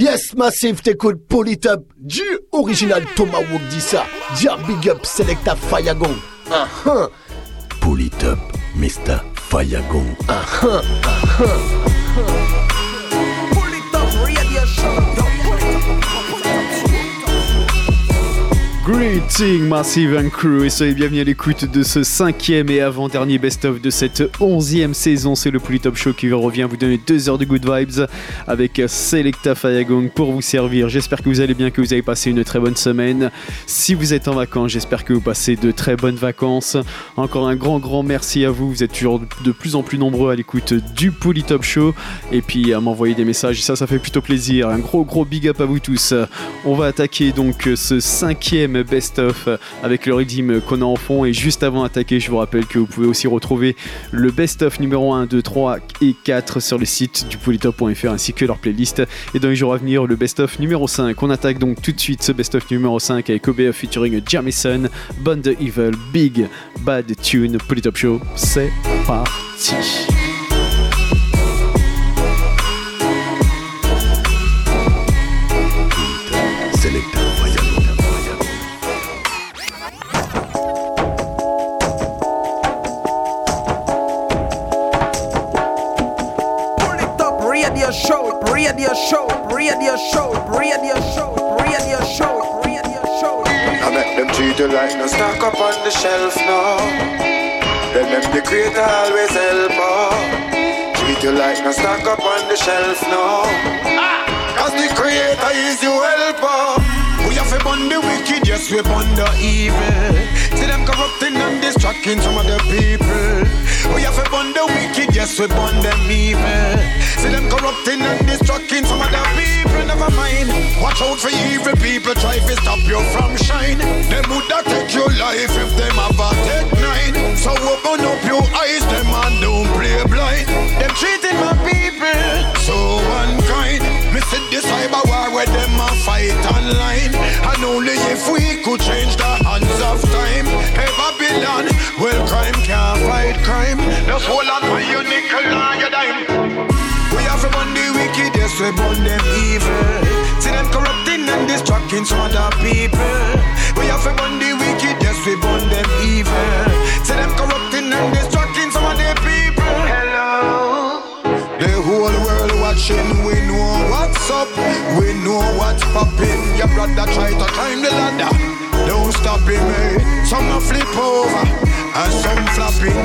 Yes, Massive, t'écoutes Polytop du original Thomas Wogdissa. Dia Big Up Selecta Fayagong. Uh -huh. Polytop, Mr. Fayagong. Uh -huh. Uh -huh. Greeting Massive and Crew et soyez bienvenus à l'écoute de ce cinquième et avant-dernier best-of de cette onzième saison. C'est le Polytop Show qui revient vous donner deux heures de good vibes avec Selecta Fayagong pour vous servir. J'espère que vous allez bien, que vous avez passé une très bonne semaine. Si vous êtes en vacances, j'espère que vous passez de très bonnes vacances. Encore un grand, grand merci à vous. Vous êtes toujours de plus en plus nombreux à l'écoute du Polytop Show et puis à m'envoyer des messages. Ça, ça fait plutôt plaisir. Un gros, gros big up à vous tous. On va attaquer donc ce cinquième best-of avec le rythme qu'on a en fond. Et juste avant d'attaquer, je vous rappelle que vous pouvez aussi retrouver le best-of numéro 1, 2, 3 et 4 sur le site du polytop.fr ainsi que leur playlist. Et dans les jours à venir, le best-of numéro 5. On attaque donc tout de suite ce best-of numéro 5 avec OBF featuring Jamison, Bond Evil, Big Bad Tune, Polytop Show. C'est parti. Treat you like no stock up on the shelf now. Then them the creator always help out. Treat you like no stock up on the shelf now. Ah! Cause the creator is your helper. We have to bond the wicked, yes we bond the evil. See them corrupting and distracting some of the people. We have bond the wicked, yes we bond them evil. See them corrupting and destructing some other people, never mind. Watch out for evil people, try to stop you from shine. Them woulda take your life if them have a take nine. So open up your eyes, them and don't play blind. Them treating my people so unkind. The cyber war where them a fight online. And only if we could change the hands of time. Hey Babylon, well crime can't fight crime. Just hold on for your nickel and your dime. We have to burn the wicked, yes, we burn them evil. See them corrupting and distracting some other people. We have to burn the wicked, yes, we burn Your brother try to climb the ladder, don't stop him, eh? Some a flip over and some flopping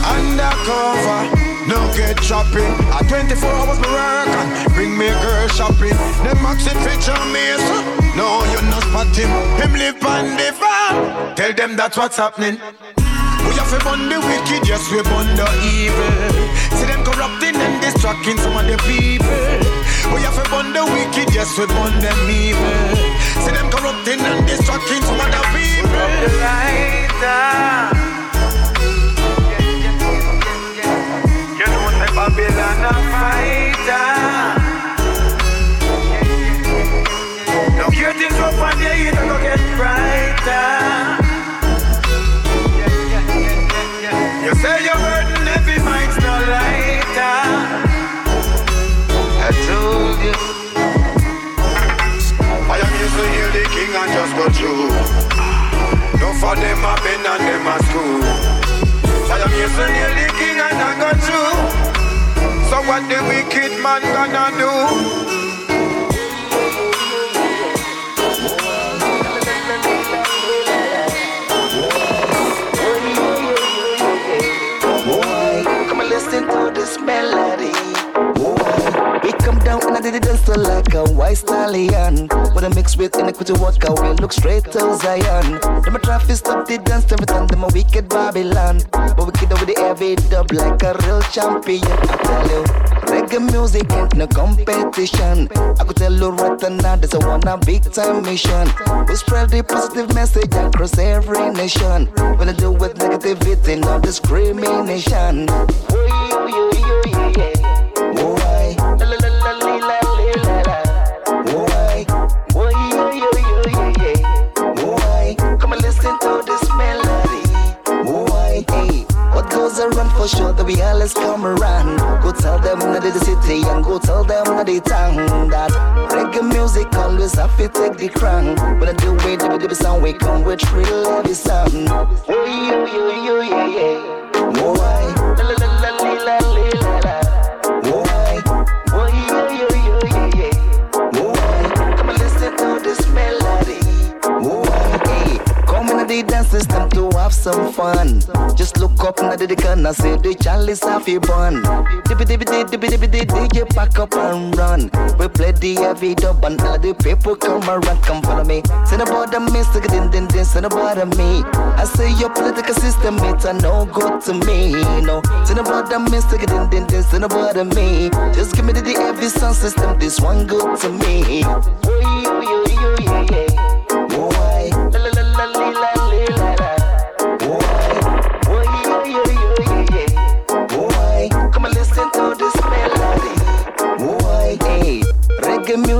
undercover. No get shopping. At 24 hours me work and bring me a girl shopping. Them maxing feature me, so no you not spot him. Him live on the farm. Tell them that's what's happening. We have to burn the wicked, yes we burn the evil. See them corrupting and distracting some of the people. We have to burn the wicked, yes we burn them evil. See them corrupting and distracting some of the people. The lighter. Babylon a fighter. Now hear things rough and you don't get brighter. Gonna do? With a mix with iniquity walk we look straight to Zion. Them a to stop the dance every time, them a wicked Babylon. But we kid with the heavy dub like a real champion. I tell you. Reggae music ain't no competition. I could tell you right now, there's a one a big time mission. We spread the positive message across every nation. When I deal with negativity, no discrimination. For sure that we always come around. Go tell them that the city and go tell them that the town that reggae music always have to take the crown. When I do it, the the sound we come with real heavy sound. Oh, yo, yeah, yeah. Oh, I, system to have some fun. Just look up in the corner, say the chalice have a bun. Dibby dibby dibby dibby dibby DJ pack up and run. We play the heavy dub and all the people come around, come follow me. Send about the me, stick it in, din din, send about me. I say your political system, it's a no good to me. No, send about the me, stick it in, din din, send about me. Just give me the, the heavy sound system, this one good to me. Oh, yo, yo, yeah, yeah.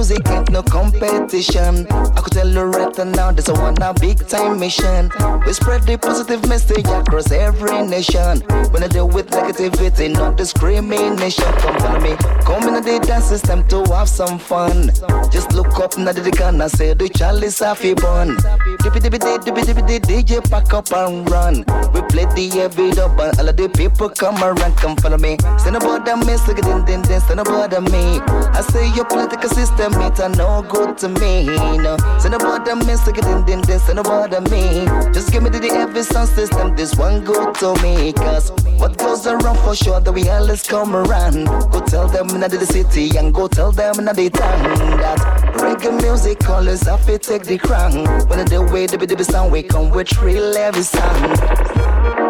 Music ain't no competition. I could tell you right now, this one a big time mission. We spread the positive message across every nation. When I deal with negativity, not discrimination. Come follow me, come in the dance system to have some fun. Just look up now the corner, say the chalice have a bun. Dippy dippy dippy dippy DJ pack up and run. We play the heavy dub and all of the people come around, come follow me. Stand about the me, stick it in, din din, stand about me. I say your political system, it a no good to me. No, stand about the me, stick it in, din din, stand about the me. Just give me the, the heavy sound system, this one good to me. Cause what goes around for sure, that we always come around. Go tell them in the city and go tell them in the town that reggae music always have to take the crown. When the way the the sound we come with real heavy sound.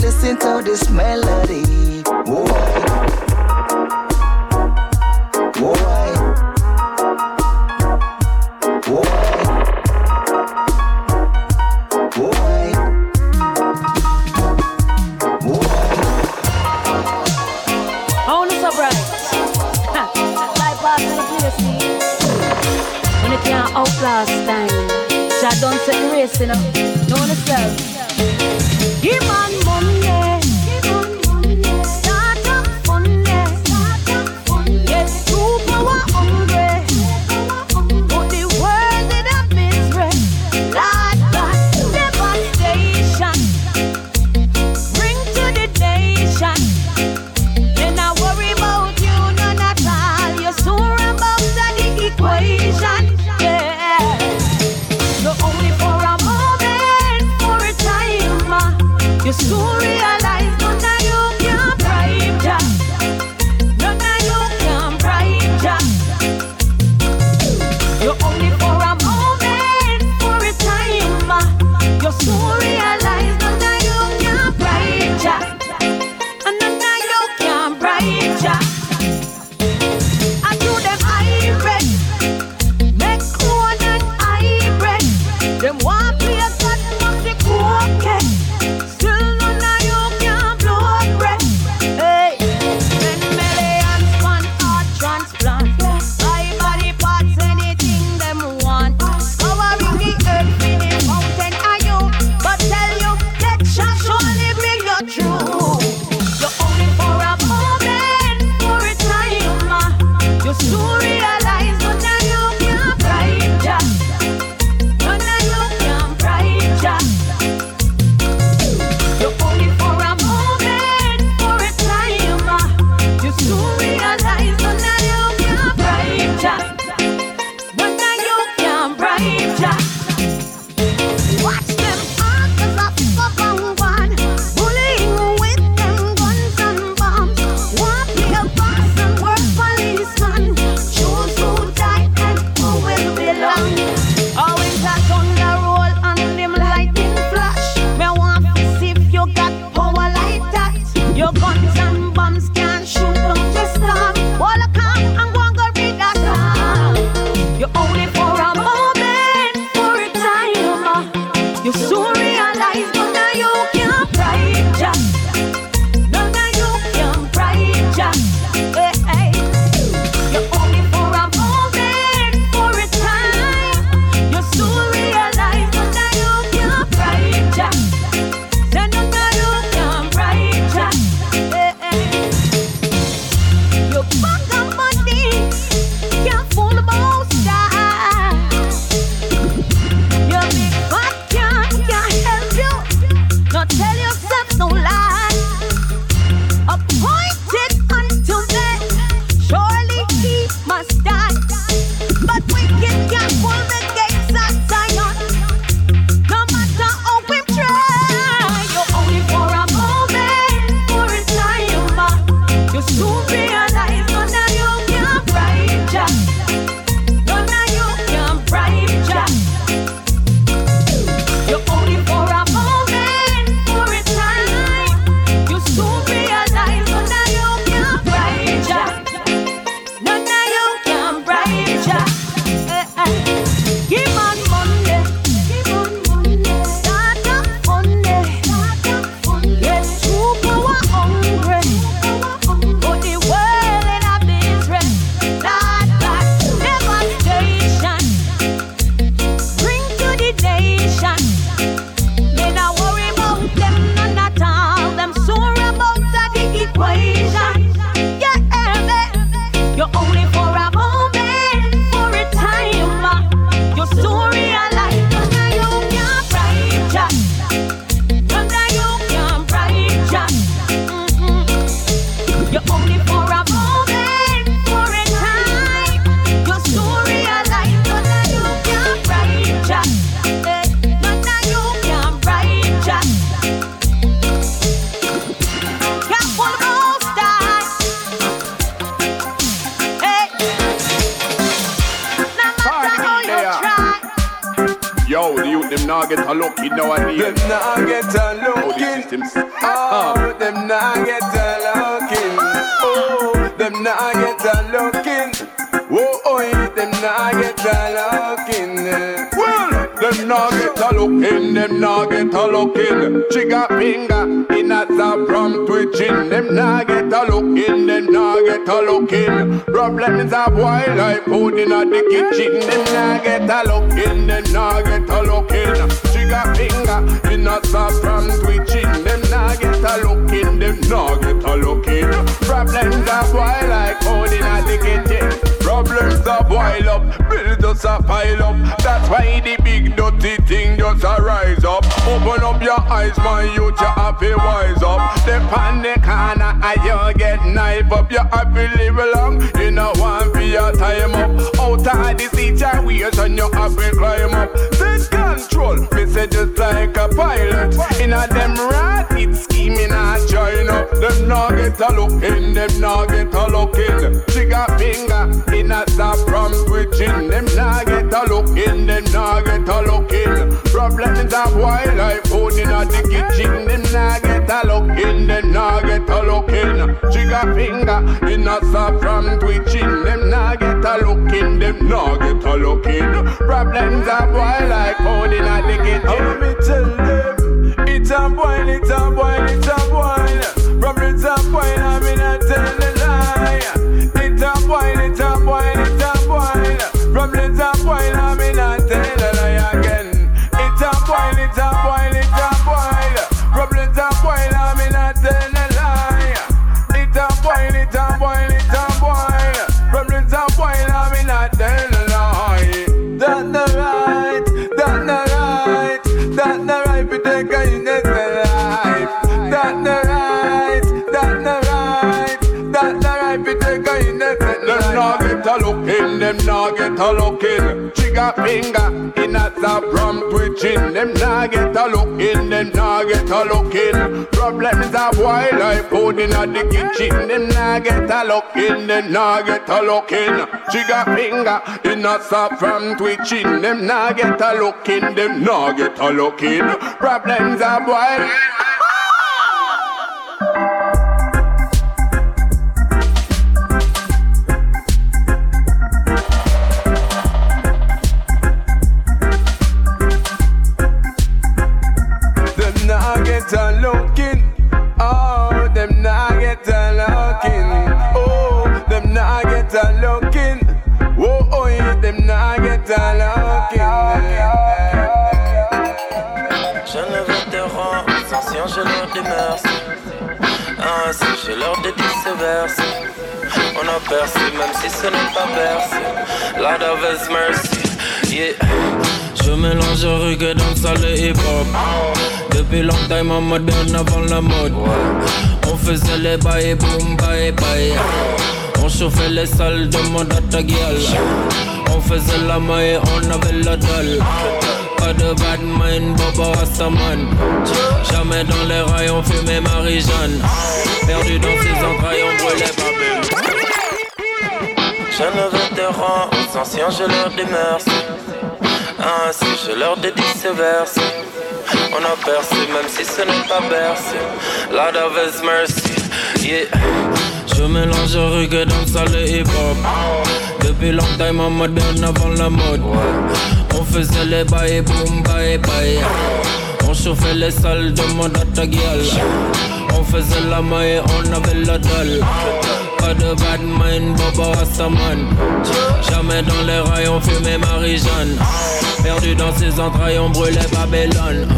listen to this melody. Whoa. Whoa. Whoa. Whoa. Whoa. Only so bright. Life after the place. When it can't outlast time. Jah don't set the race, you know. Don't Problems of wildlife food in the kitchen. Them nah get a looking. Them nah get a looking. Trigger finger in a zap from twitching. Them nah get a looking. Them nah get a looking. Problems of wildlife food in the kitchen. Problems a boil up, bills just a pile up. That's why the big dirty thing just a rise up. Open up your eyes, my youth, you have to wise up. The corner and you get knife up. You have to live time up. Out of the situation, you have to climb up. Take control, me say just like a pilot. In a them rat, it's scheming and join up. Them not get a look in, them not get a look in. Trigger finger in a stop from switching. Them not get a look in, them not get a look in. Problems of wildlife food in a the kitchen. Them not get a look in, them not get a look in. Trigger finger in a stop from twitching. Them not get a look in, them not get a look in. Problems of wildlife food in a kitchen. How me tell them? It's a boil, it's a boil, it's a boil. Problems a boil, I mean I tell the lie. It's a boil, it's a boil, it's a boil. Problems a get a look in. Trigger finger in a zap from twitching. Them not get a look in, them not get a look in. Problems of wildlife food in a the kitchen. Them not get a look in, them not get a look in. Trigger finger in a zap from twitching. Them not get a look in, them not get a look in. Problems of wildlife. Je leur merci. Ainsi, je leur dédie ce verse. On a percé, même si ce n'est pas bercé. Lord of His mercy, yeah. Je mélange reggae, dancehall et hip-hop. Depuis longtemps, en mode bien avant la mode. On faisait les bails, boom, bye, bye. On chauffait les salles, demande à ta gueule. On faisait la maille, on avait la dalle. Pas de bad mind, Bobo Rastaman. Jamais dans les rails, on fumait Marie-Jeanne. Perdu dans ses entrailles, on brûlait Babel. Jeunes vétérans, aux anciens, je leur dis merci. Ainsi, je leur dédie ce verse. On a percé, même si ce n'est pas bercé. Lord of His mercy, yeah. Je mélange reggae, dancehall et hip-hop. Depuis longtemps, en mode bien avant la mode. On faisait les bails, boom, bye, bye. On chauffait les salles, demande à ta. On faisait la maille, on avait la dalle. Pas de bad mind, Bobo Rastaman. Jamais dans les rails, on fumait Marie-Jeanne. Perdu dans ses entrailles, on brûlait Babylone.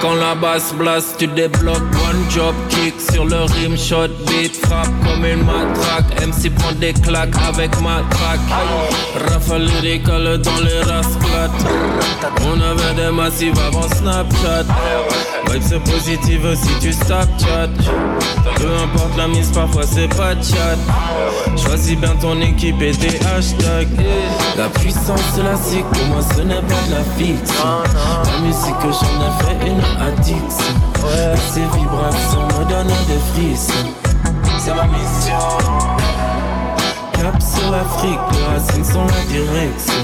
Quand la basse blast, tu débloques one job kick sur le rim shot beat frappe comme une matraque. MC prend des claques avec ma traque. Rafale lyrical dans les rasclates. On avait des massifs avant Snapchat. Vibe c'est positive si tu Snapchat. Peu importe la mise, parfois c'est pas chat. Choisis bien ton équipe et tes hashtags. La puissance zik, pour moi ce n'est pas de la musique que j'en ai fait une addiction. Et ces vibrations me donnent des frissons. C'est ma mission. Cap sur l'Afrique, les racines sont la direction.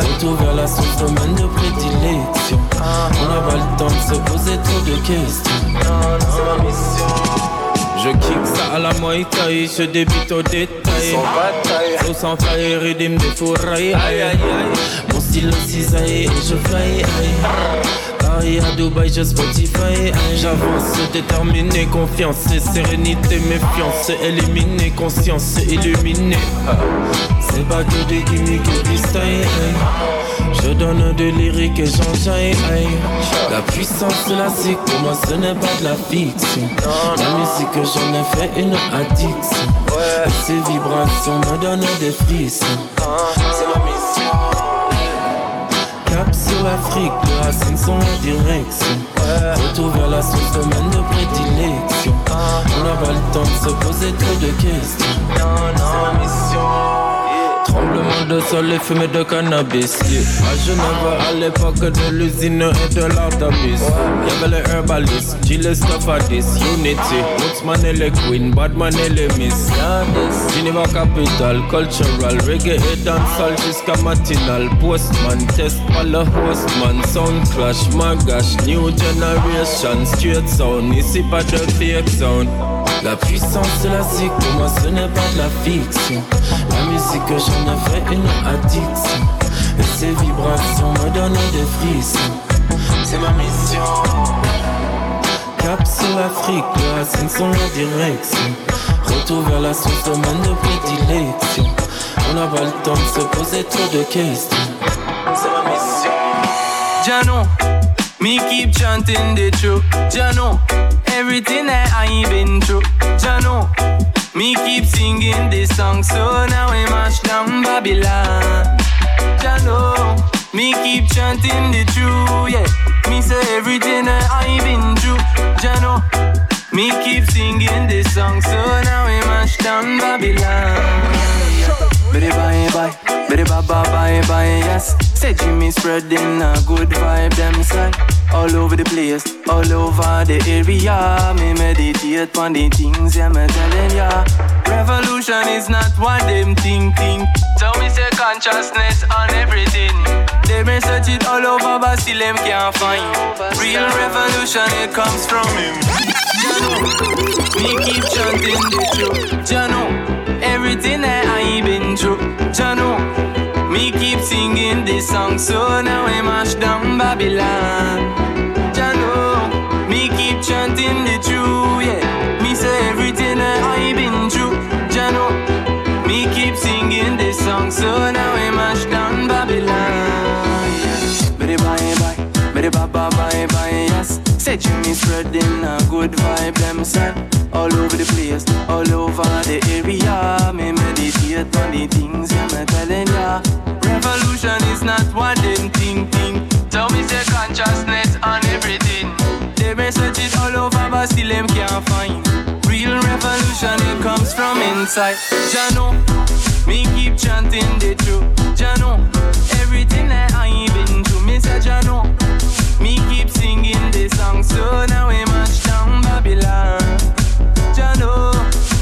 Retour vers la source, domaine de prédilection. On n'a pas le temps de se poser trop de questions. C'est ma mission. Je kick ça à la Thai, je débute au détail. Sans bataille, Flow sans faille, rythme de fourrailles. Aïe aïe aïe, mon style cisaille et je fly. Paris à Dubaï, je Spotify. J'avance, déterminé, confiance sérénité, méfiance. Éliminer, conscience, illuminer. C'est pas que des gimmicks et style. Je donne de lyrique et j'enjaille La puissance zik pour moi ce n'est pas de la fiction La musique j'en ai fait une addiction ces vibrations me donnent des frissons l'Afrique, les racines sont la direction. Retour vers la source, domaine de prédilection. On n'a pas le temps de se poser trop de questions. C'est ma mission Tremblement de sol et fumée de cannabis. Yeah. À Genève, à l'époque de l'usine et de l'artabis. Y'avait les herbalistes, Gilles Stafadis, Unity, Woodsman et les Queen, Badman et les Miss. Geneva Capital, Cultural, Reggae et dancehall jusqu'à matinal. Postman, test par le hostman, Sound Clash, Magash, New Generation, Straight Sound, ici pas de fake sound. La puissance de la zik, pour moi ce n'est pas de la fiction. La musique, j'en ai fait une addiction. Et ces vibrations me donnent des frissons. C'est ma mission. Cap sur l'Afrique, les racines sont la direction. Retour vers la source, domaine de prédilection. On n'a pas le temps de se poser trop de questions. C'est ma mission. Jano, me keep chanting the truth. Jano. Everything that I been through. Jano, me keep singing this song, so now we march down Babylon. Jano, me keep chanting the truth, yeah. Me say everything that I've been through. Jano, me keep singing this song, so now we march down Babylon. Biddy bye bye, biddy bye bye bye bye, yes. Say Jimmy spreading a good vibe, them side. All over the place, all over the area. Me meditate on the things, yeah, me telling ya. Revolution is not what them think, think. So me say consciousness on everything. They may search it all over, but still them can't find. Real revolution, it comes from him. Jano, me keep chanting the truth. Jano everything that I've been through. Jano, me keep singing this song, so now I mash down Babylon. Jano, me keep chanting the truth, yeah. Me say everything that I been through. Jano, me keep singing this song, so now I mash down Babylon. Bye bye bye, bye bye bye bye, yes. Say Jimmy spreading a good vibe, them say all over the place, all over the area. Me meditate on the things I'm telling ya. Revolution is not what them think, think. Tell me say consciousness on everything. They may search it all over, but still them can't find. Real revolution, it comes from inside. Jano, me keep chanting the truth. Jano, everything that I been to, me say Jano. Me keep singing this song, so now we march down Babylon. Know.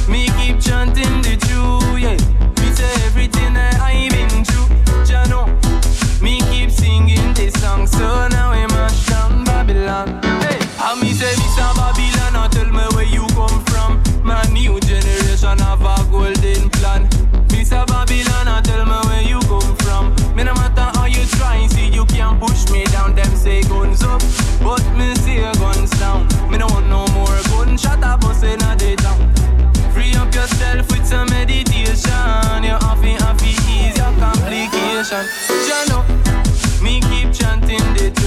Me keep chanting the truth, yeah. Me say everything that I been through, Jah know. Me keep singing this song, so now we mash down Babylon. Hey, I me say a Babylon, now tell me where you come from. My new generation have a golden plan. A Babylon, you can't push me down. Them say guns up, but me say guns down. Me no want no more gunshot a bust inna the town. Free up yourself with some meditation. You have to ease your complication. Jano, me keep chanting the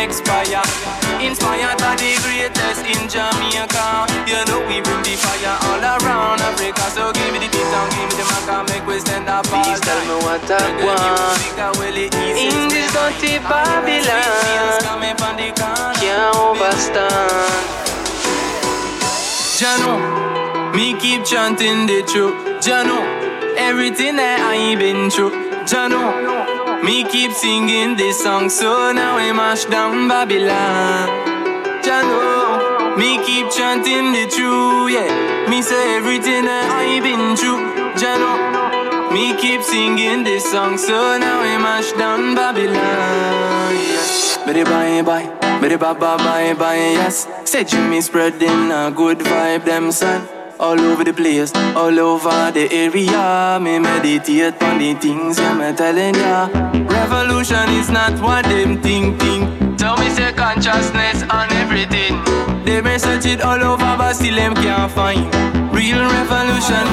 expire. Inspired by the greatest in Jamaica. You know we bring the fire all around Africa. So give me the beat and give me the mic and make we stand up. Please tell me what I want. In this dirty Babylon, can't overstand. Jano, me keep chanting the truth. Jano, everything that I've been through. Jano, me keep singing this song, so now we mash down Babylon. Jano, me keep chanting the truth, yeah. Me say everything that I been through. Jano, me keep singing this song, so now we mash down Babylon. Yeah. Bye bye, bidi bye bye bye bye, yes. Say Jimmy spreading a good vibe, them son. All over the place, all over the area. Me meditate on the things, yeah, me telling ya. Revolution is not what them think, think. Tell me say consciousness on everything. They may search it all over, but still them can't find real revolution.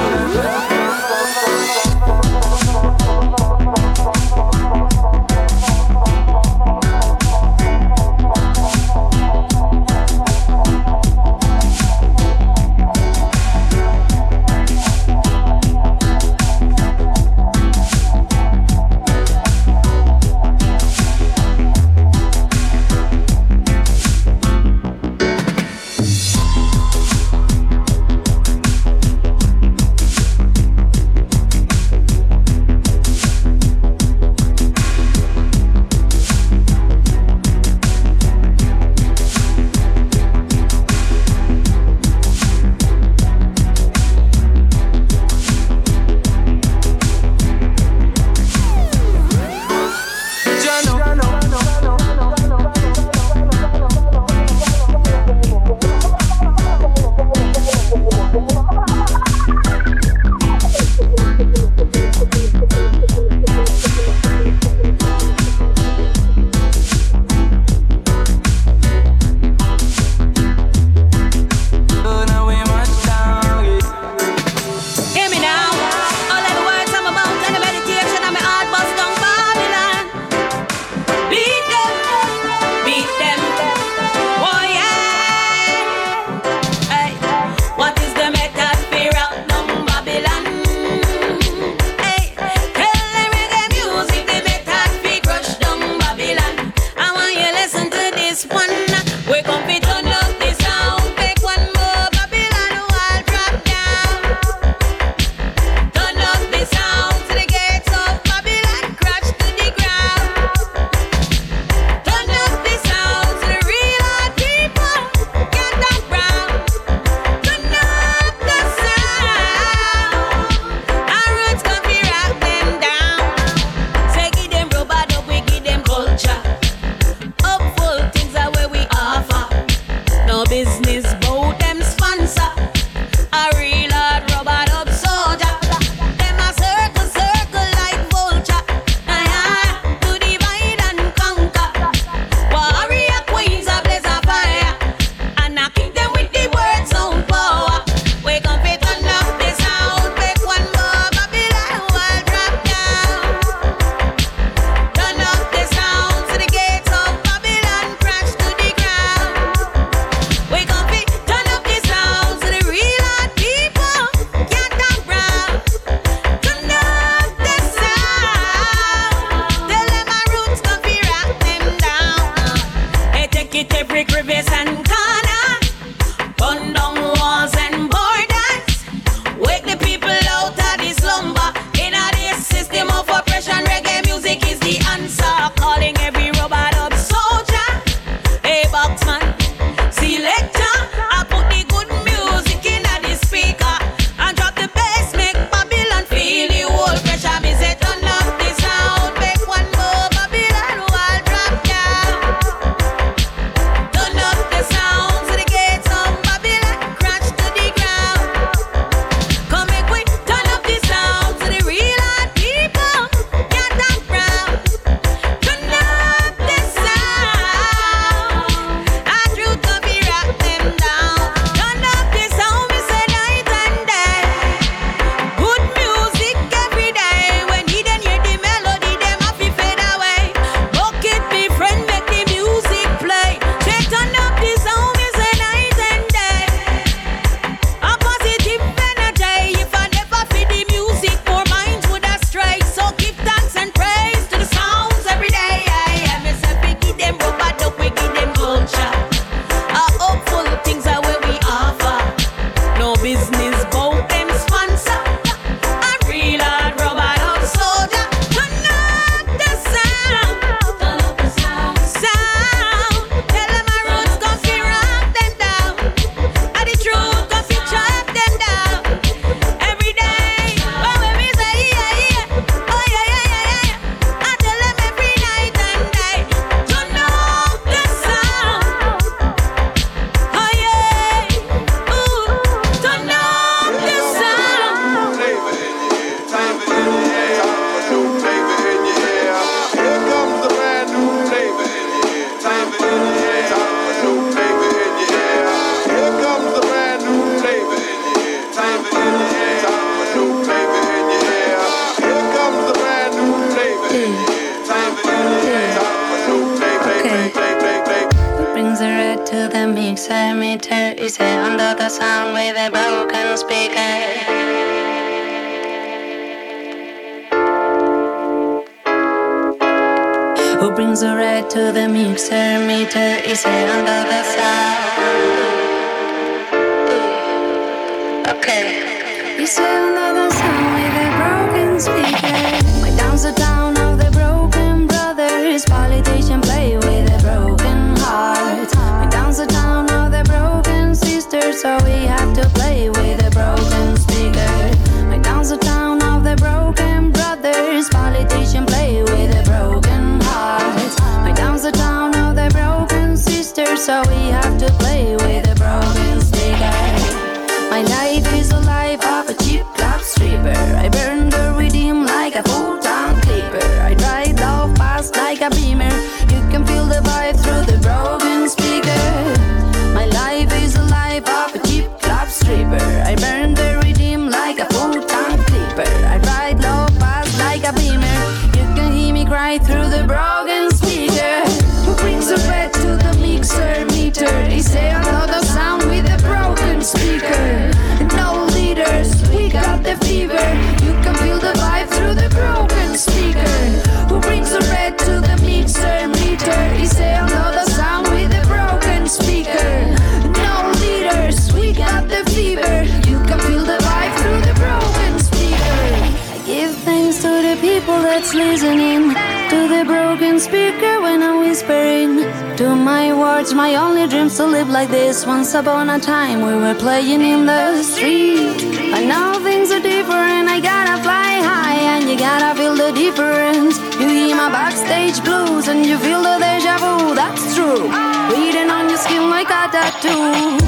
It's my only dream to live like this. Once upon a time, we were playing in the street. But now things are different. I gotta fly high, and you gotta feel the difference. You hear my backstage blues, and you feel the deja vu. That's true. Bleeding on your skin like a tattoo.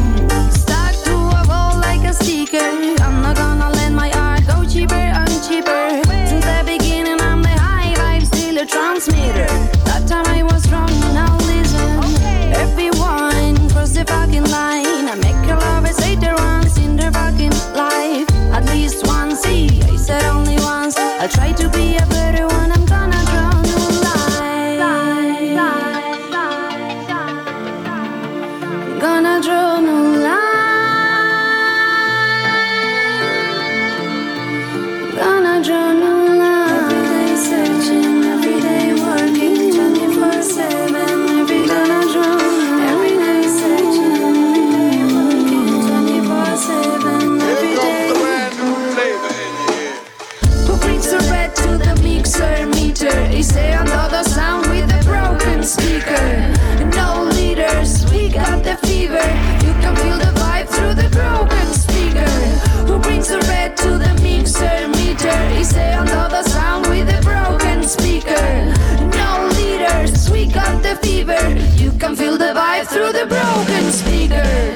Stuck to a wall like a sticker. I'm not gonna let my art go cheaper and cheaper. Since the beginning, I'm the high vibe, still a transmitter. the broken speakers.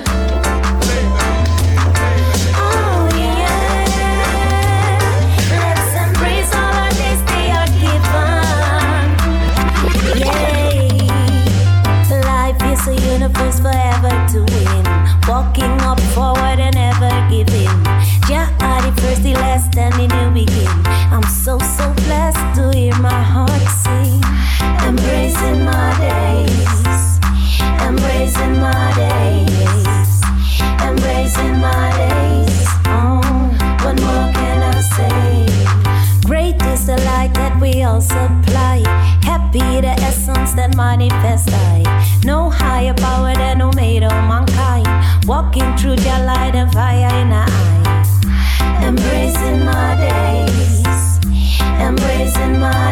in my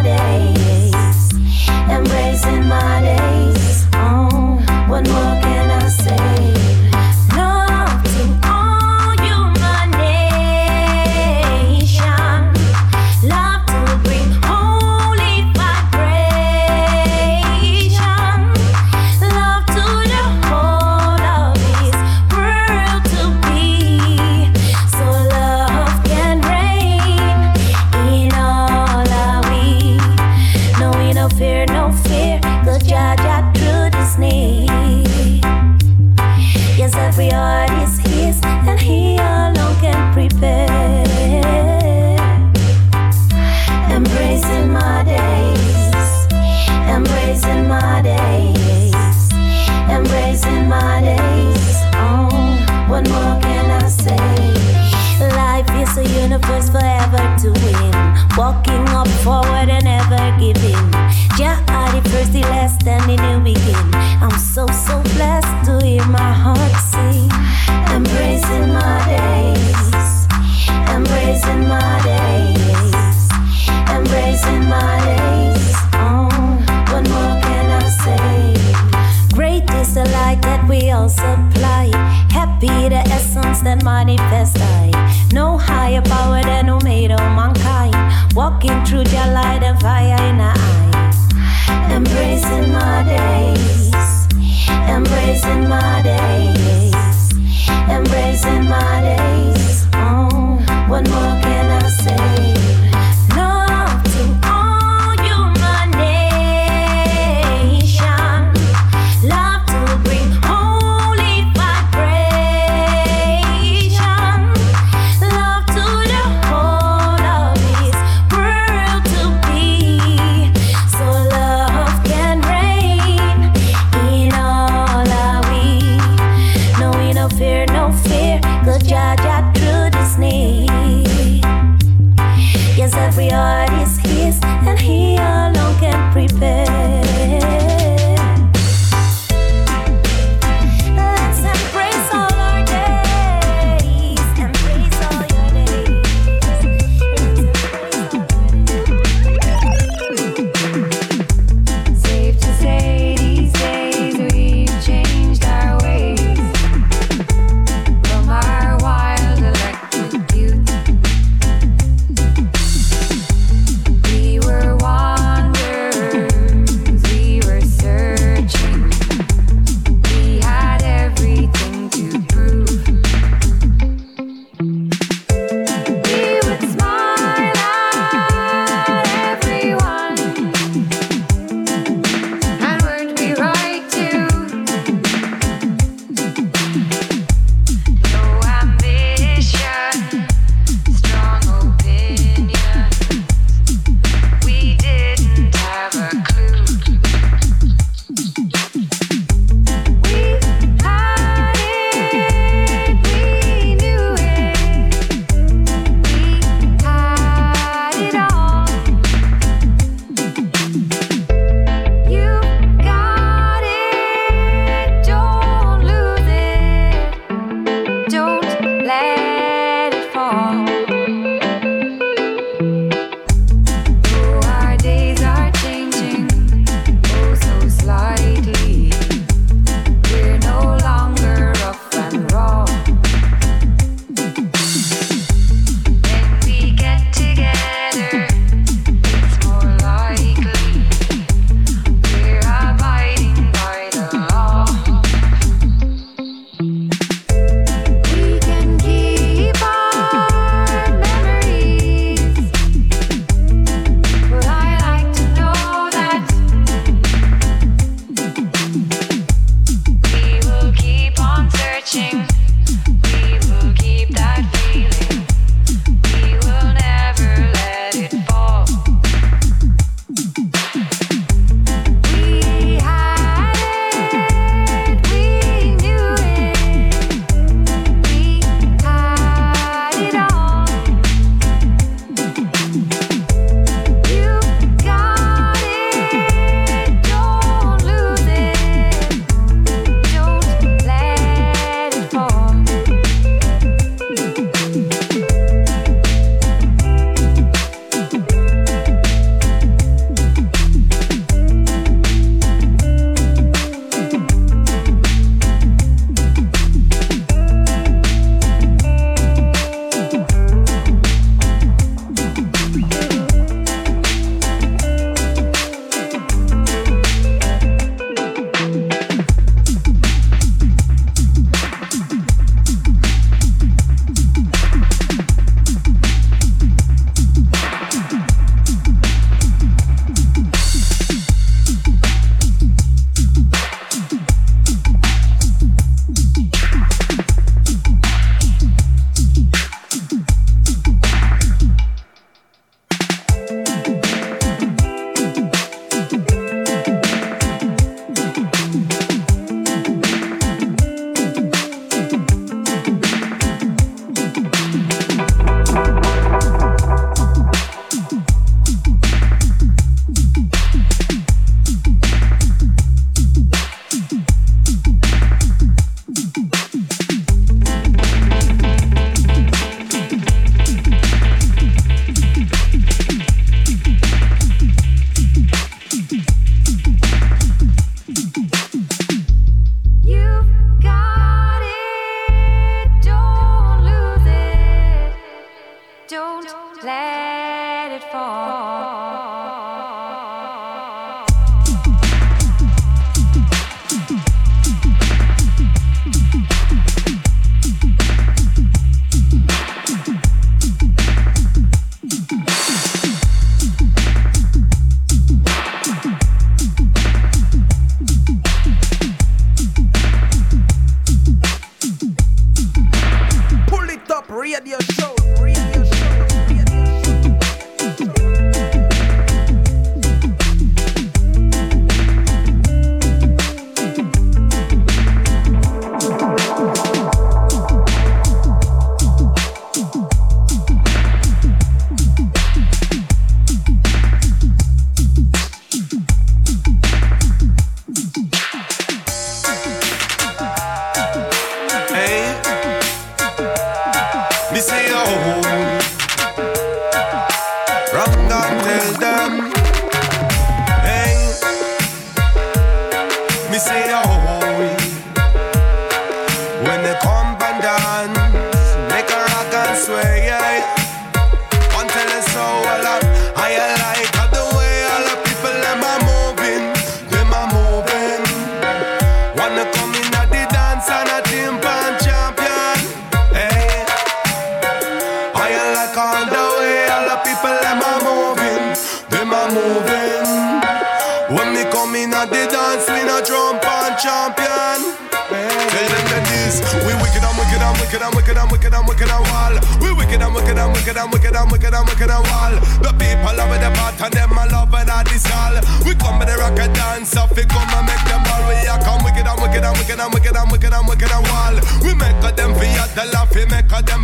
them all we a come wicked and wicked and wicked and wicked and wicked and wicked and wall. We make a them via the laugh, we make a them.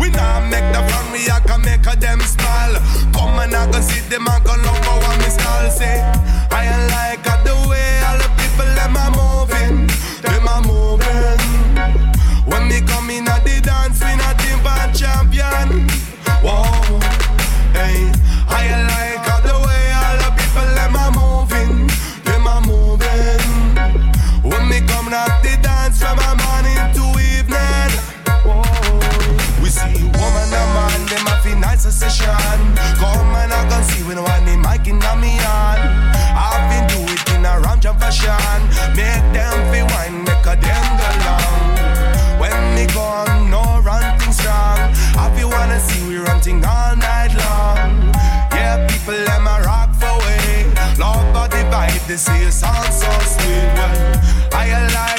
We now make the fun, we are can make a them smile. Come and I can see them and can love how I'm say. I like the way all the people them a moving, them a moving. When they come in at the dance, we not team champion. Whoa, hey, I like. discussion. Make them feel wine, make a them go long. When me gone, no ranting strong. I you wanna see we ranting all night long. Yeah, people, am I rock for way? Love body vibe, this is all so sweet. Well, I alive.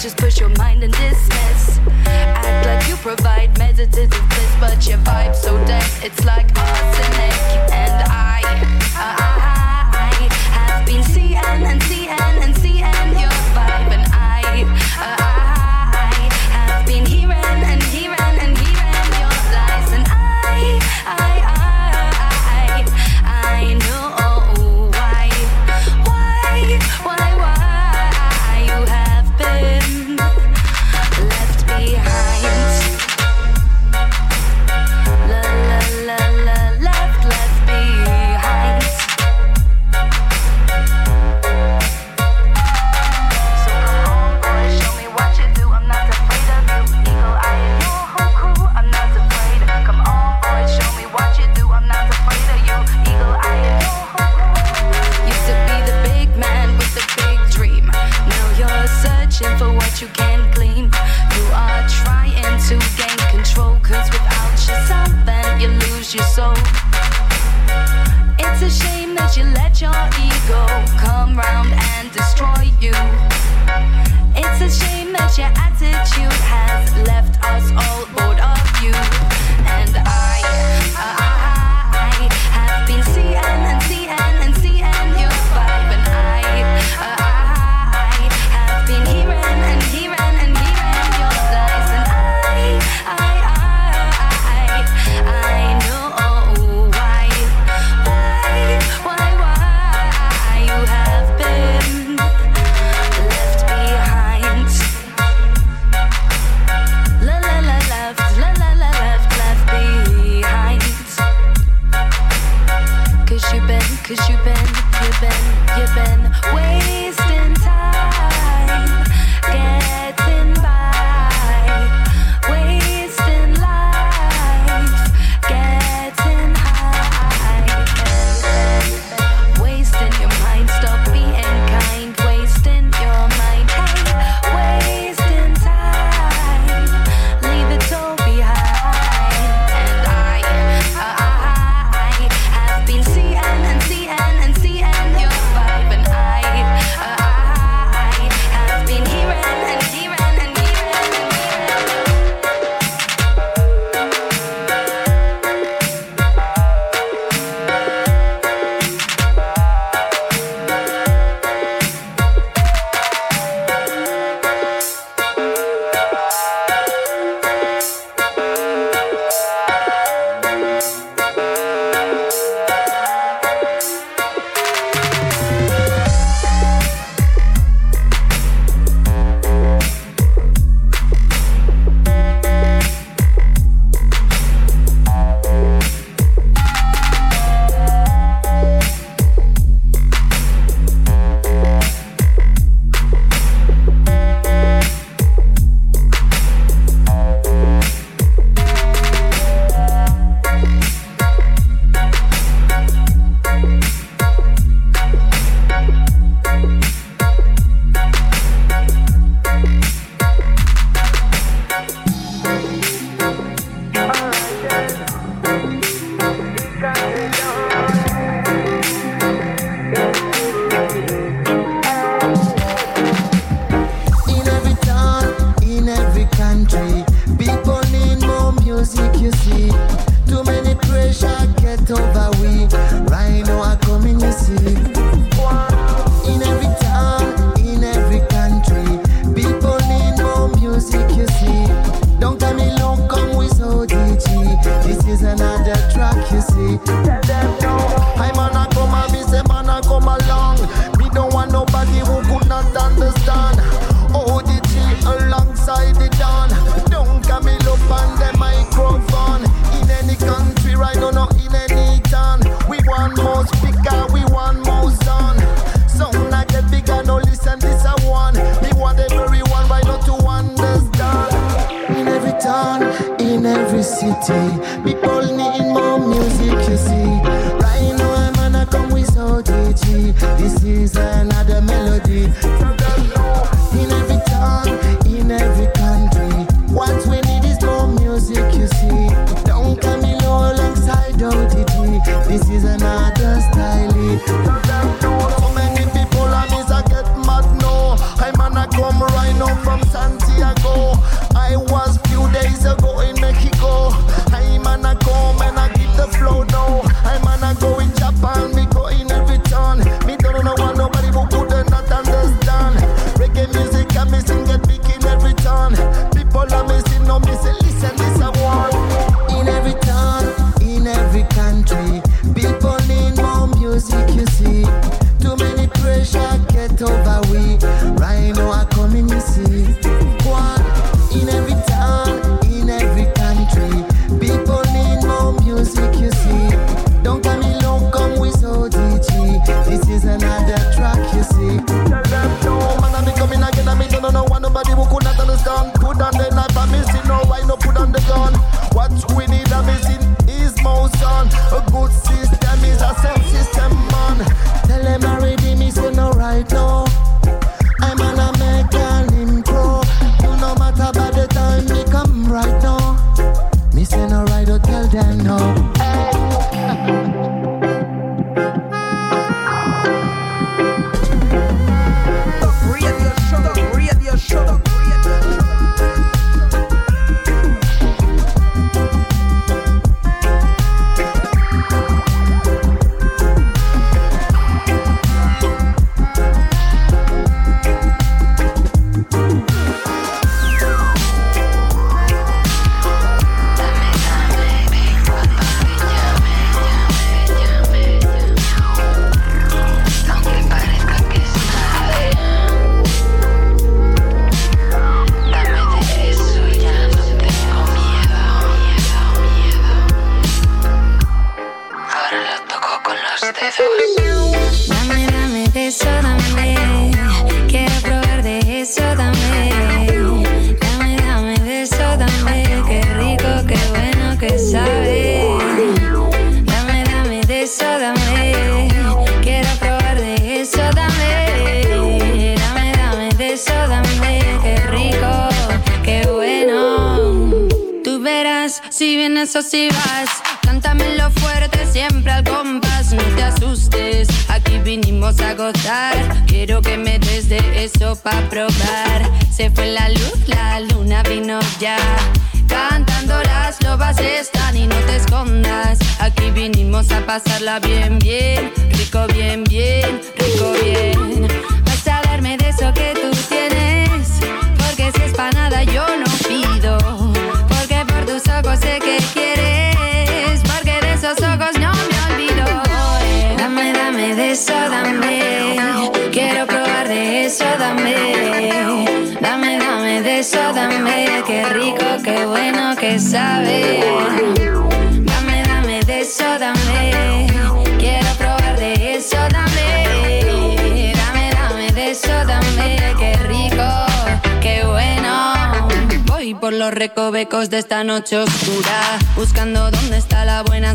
Just push your mind and dismiss. Act like you provide meditative bliss, but your vibe's so dense, it's like arsenic.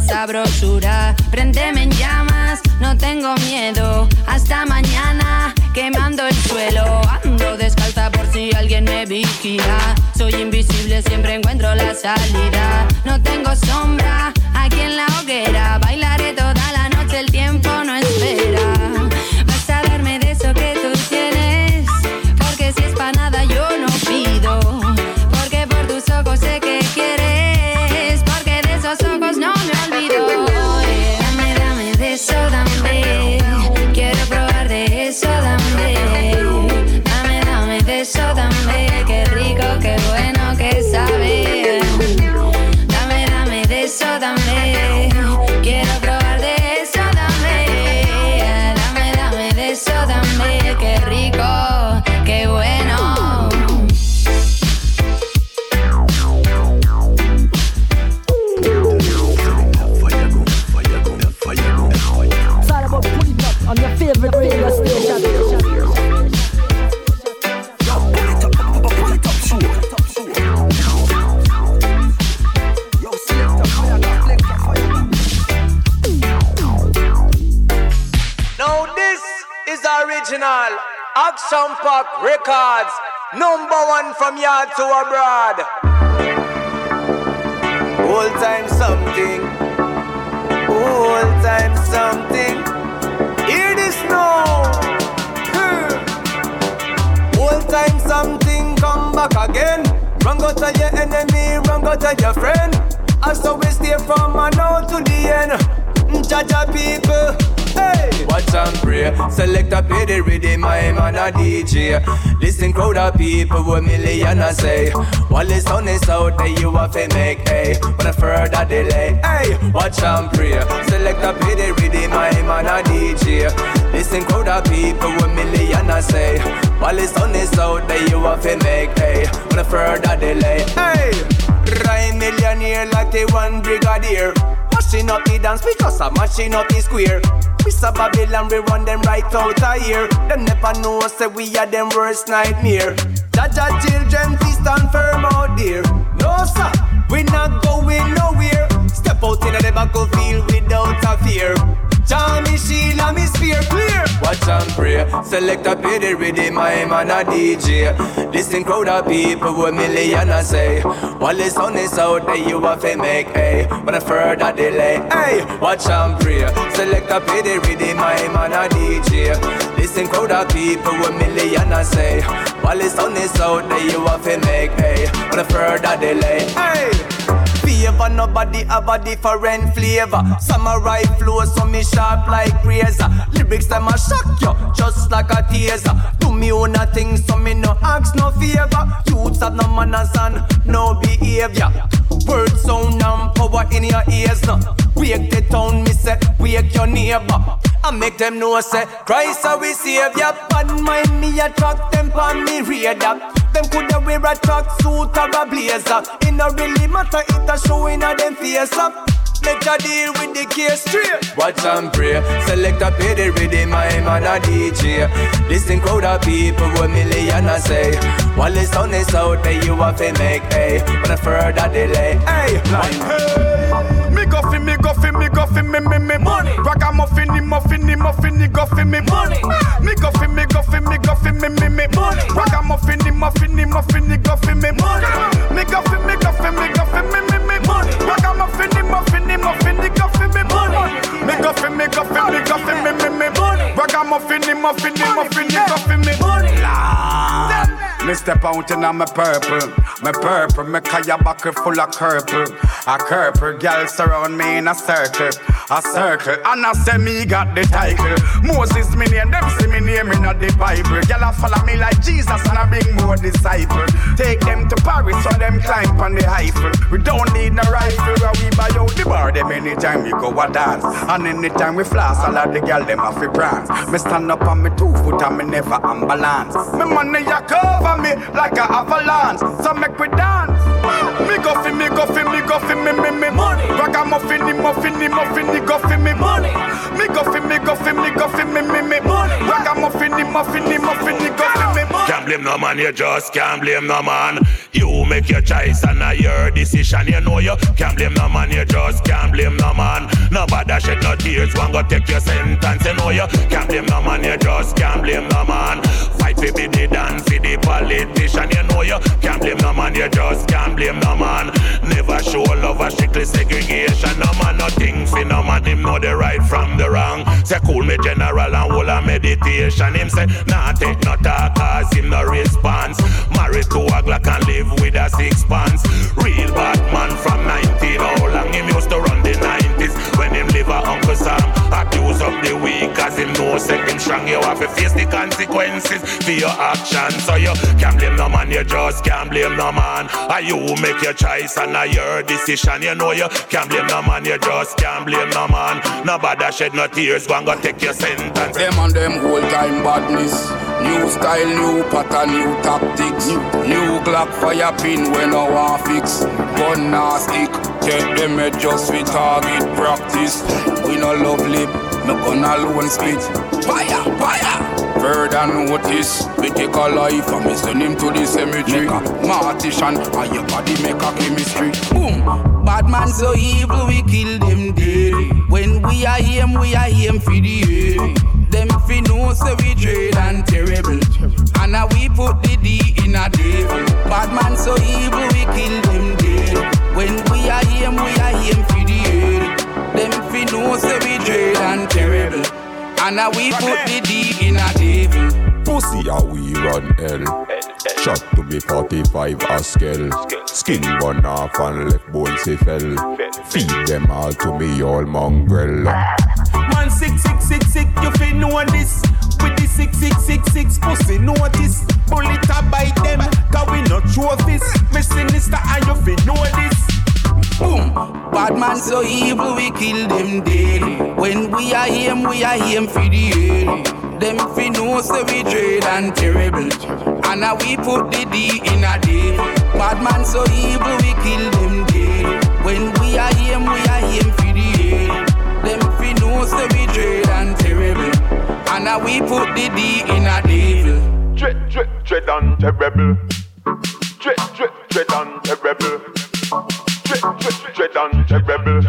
Sabrosura. Préndeme en llamas, no tengo miedo. Hasta mañana, quemando el suelo. Ando descalza por si alguien me vigila. Soy invisible, siempre encuentro la salida. No tengo sombra aquí en la hoguera. Bailaré toda Action Pack Records, number one from yard to abroad. Old time something, old time something. Hear this now. Hmm. Old time something come back again. Run go tell your enemy, run go tell your friend. So we stay from now to the end. Jaja people. Hey, watch and pray. Select a pay the rhythm, I'm on a DJ. Listen, crowd of people, what million I say. While the sun is out there, you have to make hay. But a further delay, hey, watch and pray. Select a pay the rhythm, I'm on a DJ. Listen, crowd of people, what million I say. While the sun is out there, you have to make hay. But a further delay, hey. Rhyme millionaire like the one brigadier. Mashing up the dance because I'm mashing up the square. Mr. Babylon, we run them right out of here. Them never know, say we are them worst nightmare. Jaja children, please stand firm out there. No, sir, we not going nowhere. Step out in the battlefield without a fear. Jammy Sheila, me spear clear. Watch and pray. Select a pay the rhythm, I'm a DJ. Listen, crowd of people, what million I say. While the sun is out there, you have to make hay. But a further delay, hey, watch and pray. Select a pay the rhythm, I'm a DJ. Listen, crowd of people, what million I say. While the sun is out there, you have to make hay. But a further delay, hey. Favor nobody have a different flavor. Samurai flow, so me sharp like razor. Lyrics them a shock you, just like a taser. Do me own a thing, so me no ask no favor. Youths have no manners and no behavior. Words sound and power in your ears now. Wake the town, me say, wake your neighbor. I make them know say Christ our savior. Bad mind me attract them on me radar. Them coulda wear a track suit or a blazer. It no really matter it a showing a them face up. Make a deal with the case straight. Watch and pray. Select a pay the rhythm, I'm on a DJ. Listen, crowd of people, what million I say. While the sun is out there, you have to make hay. But a further delay, hey, Me go fi me go fi me go fi me me me money. Ragamuffin the muffin money go for me money. Me go for me go for me go for me me me money. Ragamuffin, muffin, muffin, go for me money. Me go for me go for me go for me me me money. Ragamuffin, muffin, muffin, go for me money. Me go for me go for me go for me me me money. Ragamuffin, muffin, muffin, go for me money. Me step out in my purple, my purple, me kaya bucket full of purple. A purple girl surround me in a circle, a circle. And I say me got the title. Moses me name, them see me name in the Bible. Girl I follow me like Jesus and I bring more disciples. Take them to Paris so them climb on the Eiffel. We don't need no rifle, we buy out the bar them anytime we go a dance. And anytime we floss, all of the girl them have to prance. Me stand up on me two foot and me never unbalance. Me money ya cover me like a avalanche. So make we dance. Me go fi me go fi me go fi me me me money. Ragamuffin muffin the muffin the go fi me money. Me go fi me go fi me go fi me me me money. Ragamuffin muffin muffin the go fi me money. Can't blame no man, you just can't blame no man. You make your choice and I your decision. You know you can't blame no man, you just can't blame no man. Nobody shed no tears, one go take your sentence. You know you can't blame no man, you just can't blame no man. Fight for be the dance, for the politician. You know you can't blame no man, you just can't blame no man. Never show love a strictly segregation. No man, nothing for no man. Him know the right from the wrong. Say cool me general and whole a meditation. Him say nah take no talk cause him no response. Married to a Glock and live with a six. Real bad man from 19. How long him used to run the 90s when him live a Uncle Sam. Accuse of the weak cause him know say him strong. You have to face the consequences for your actions. So you can't blame no man, you just can't blame no man. Are you make your choice and I your decision. You know you can't blame no man, you just can't blame no man. Nobody shed no tears, one go take your sentence. Them and them whole time badness. New style, new pattern, new tactics. New Glock fire pin when no one fix. Gun nah stick. Take them just we target practice. We no love lip, me gun alone split. Fire, fire. Further notice, we take a life and me send him to the cemetery. Make a mortician and your body make a chemistry. Boom. Bad man so evil, we kill them dead. When we are him, we are him for the air. Them fi know say we dread and terrible. And now we put the D in a devil. Bad man so evil, we kill them dead. When we are him, we are him know say we dread and terrible. And now we put the D in a devil. Pussy how we run hell. Shot to be 45 a scale. Skin burn off and left bones he fell. Feed them all to me all mongrel. Man sick, sick, sick, sick, you fi know this. With the six, six, six, six pussy notice. Bullet a bite them, cause we not trophies. Me sinister and you fi know this. Boom. Bad man so evil, we kill them dead. When we are him, we are him for the air. Them fi know say we dread and terrible. And now we put the D in a day. Bad man so evil, we kill them dead. When we are him, we are him for the air. Them fi know say we dread and terrible. And now we put the D in a devil. Dread, dread, dread and terrible. Dread, dread, dread and terrible. Dread, and terrible.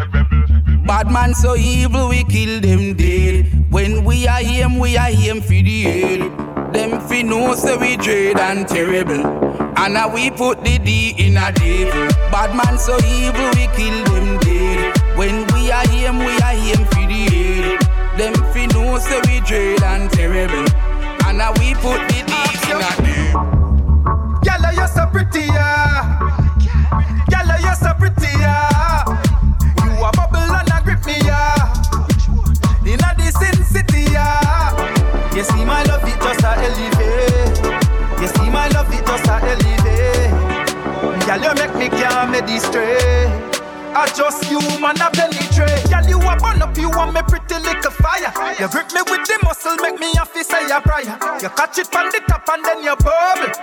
Bad man so evil, we kill them dead. When we are him, we are him for the head. Them fi know say we dread and terrible. And now we put the D in a devil. Bad man so evil, we kill them dead. When we are him, we are him for the head. Them fi know say we dread and terrible. And now we put the D in a devil. Yalla, you're so pretty, yeah. See my love, it just a elevate. You see my love, it just a elevate. Girl, you make me can't me stray. I just you man a penetrate. Girl, you a burn up, you want me pretty little fire. You grip me with the muscle, make me have to say a prayer. You catch it from the top and then you bubble.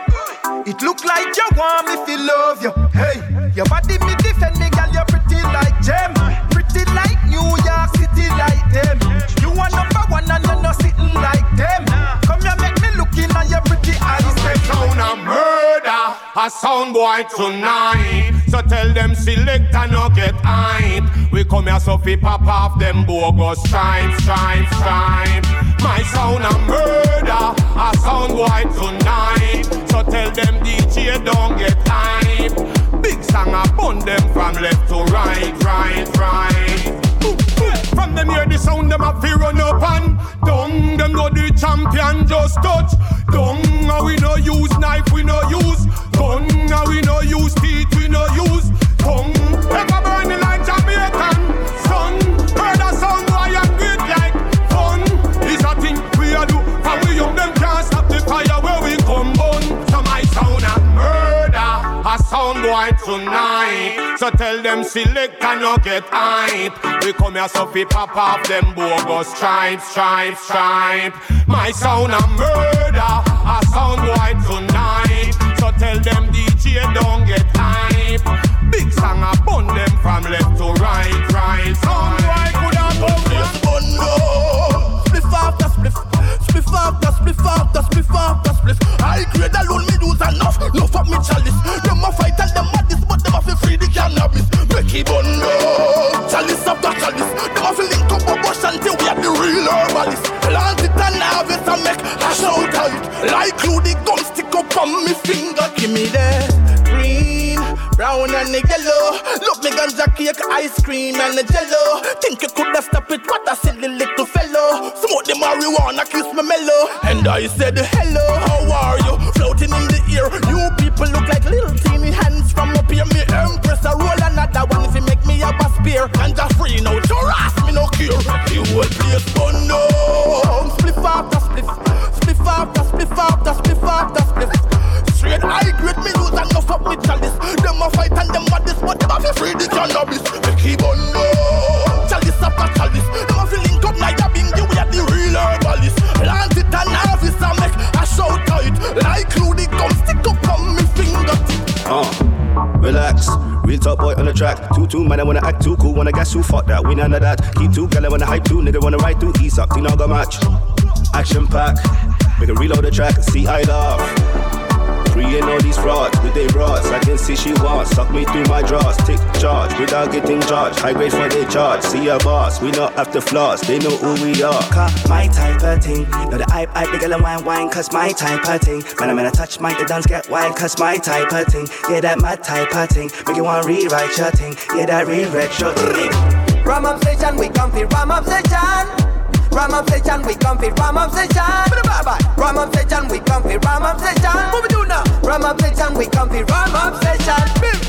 It look like you want me to love you. Hey, your body me defend me, girl, you pretty like gem. Pretty like New York City like them. Sound boy tonight. So tell them select and no get hype. We come here so fi pop off them bogus stripe, stripe, stripe. My sound a murder, a sound boy tonight. So tell them DJ don't get hype. Big song bun them from left to right, right, right. From them hear the sound, them have to run up and down. Them know the champion just touch down. And we no use knife, we no use gun. And we no use teeth, we no use tongue. Ever burning boy tonight. So tell them select and no get hype. We come here so fi pop off them bogus stripes, stripes, stripe. My sound a murder. A sound boy tonight. So tell them DJ don't get hype. Big song a bun them from left to right, right. Sound boy coulda come Yes, bun Spliff after spliff, spliff after spliff after spliff after spliff. I grade alone me do enough, enough of me chalice. Them a fight and Becky bun chalice after chalice. Them a link up a bush until we are the real herbalist. Plant it and harvest and make shout out. Like glue the gum stick up on me finger. Give me that green, brown and the yellow. Look me ganja cake, ice cream and the jello. Think you coulda stop it? What a silly little fellow. Smoke the marijuana, kiss me mellow. And I said hello, how are you? Floating in the air. You people look like little up here. Me empress a roll another one if you make me up a spear. Ganja free now, your ass me no cure. The whole place burn down. Spliff after spliff, spliff after spliff after spliff after spliff. Straight high grade me lose enough of me chalice. Them a fight and them a this, but them a fi free the cannabis. They keep on down. Chalice after chalice. Them a fi link up like a bingy. We are the real herbalist. Plant it and harvest and make a shout out. Like glue the gum stick up on me finger. Uh, relax. Real top boy on the track. Two two man, I wanna act too cool. Wanna guess who fuck that? We none of that. Keep two, girl, I wanna hype two. Nigga wanna ride through. East up, got match. Action pack. We can reload the track. See I love. Freeing all these frauds with they bras. I can see she wants. Suck me through my drawers. Take charge without getting charged. High grade for they charge. See a boss. We not after flaws. They know who we are. Cause my type of thing. Know the hype, hype, the girl and wine, wine, cause my type of thing. Man, I'm gonna touch my, the dance get wild, cause my type of thing. Yeah, that my type of thing. Make you wanna rewrite your thing. Yeah, that rewrite your thing. Ram up session, we come for ram up session. Ram up session, we come for ram up session. Bye bye. Ram up session, we come for ram up session. What we do now? Ram up session, we come for ram up session.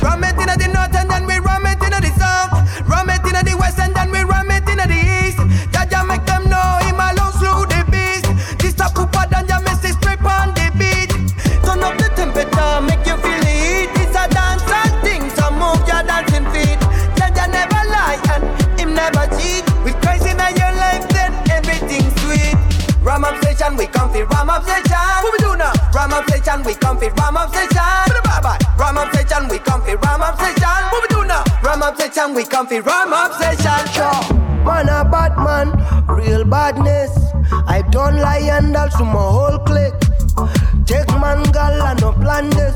Ram it in the north and then we ram it in the south. Ram it in the west and then we ram it in the east. Session, we come for ram up session. What we do now? Ram up session, we come for ram up session. Bye bye. Ram up session, we come for ram up session. What we do now? Ram up session, we come for ram up session. Sure. Man a bad man, real badness. I don't lie and also my whole clique. Take man girl and no plan this.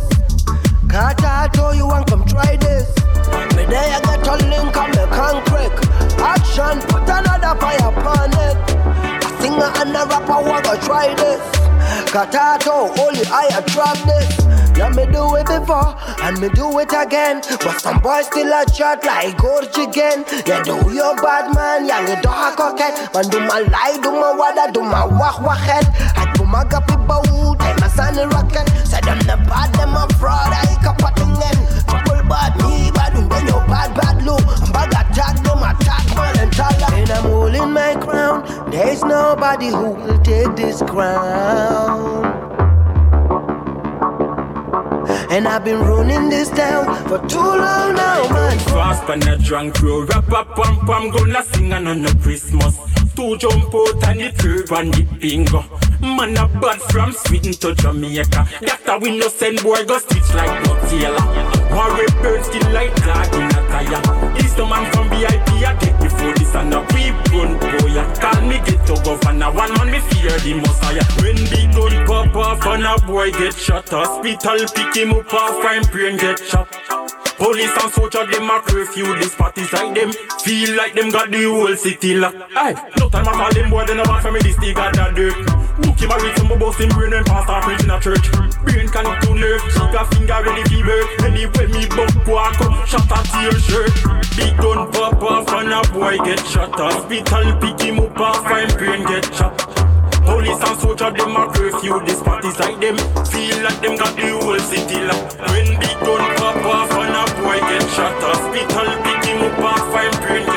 Carter told you want come try this. Me there I get a link and me can crack. Action, put another fire upon it. A singer and a rapper want to try this. Katato, only I attract this. Yeah, me do it before and me do it again. But some boys still a chat like Gorge again. Yeah, do your bad man, yeah, you do a coquette. Man, do my lie, do my wada, do my wah wah head. I do my gapi bow, time my sunny rocket. Say them the bad, them a fraud, I kapating in. Trouble bad, me bad, and then your bad, bad look. I'm bad attack, them attack, man, and I'm holding my crown. There's nobody who will take this crown. And I've been running this town for too long now, man. Fast and a drunk crew, rap up, pam pam, gonna sing on a Christmas. Two jump out and the curve and the bingo. Man a bad from Sweden to Jamaica. That a we no send boy go stitch like no tailor. One red bird skin like dog in a tire. Is the man from VIP I the food this and a we gun boy. Call me get to governor. One man me fear the messiah. When the gun pop off and a boy get shot, hospital pick him up off and brain get chopped. Police and soldier them a curfew This parties like them Feel like them got the whole city locked Aye, no time I call them boy They never for me this they got that dirt A read some bust him brain and pastor preach in a church. Brain connect to nerve, trigger finger ready work. Anyway me bump walk up, shot at your shirt. Big gun pop off and a boy get shot. Hospital pick him up off and brain get shot. Police and soldier them a curfew This party's like them Feel like them got the whole city locked When big gun pop off and a boy get shot Hospital pick him up and find brain get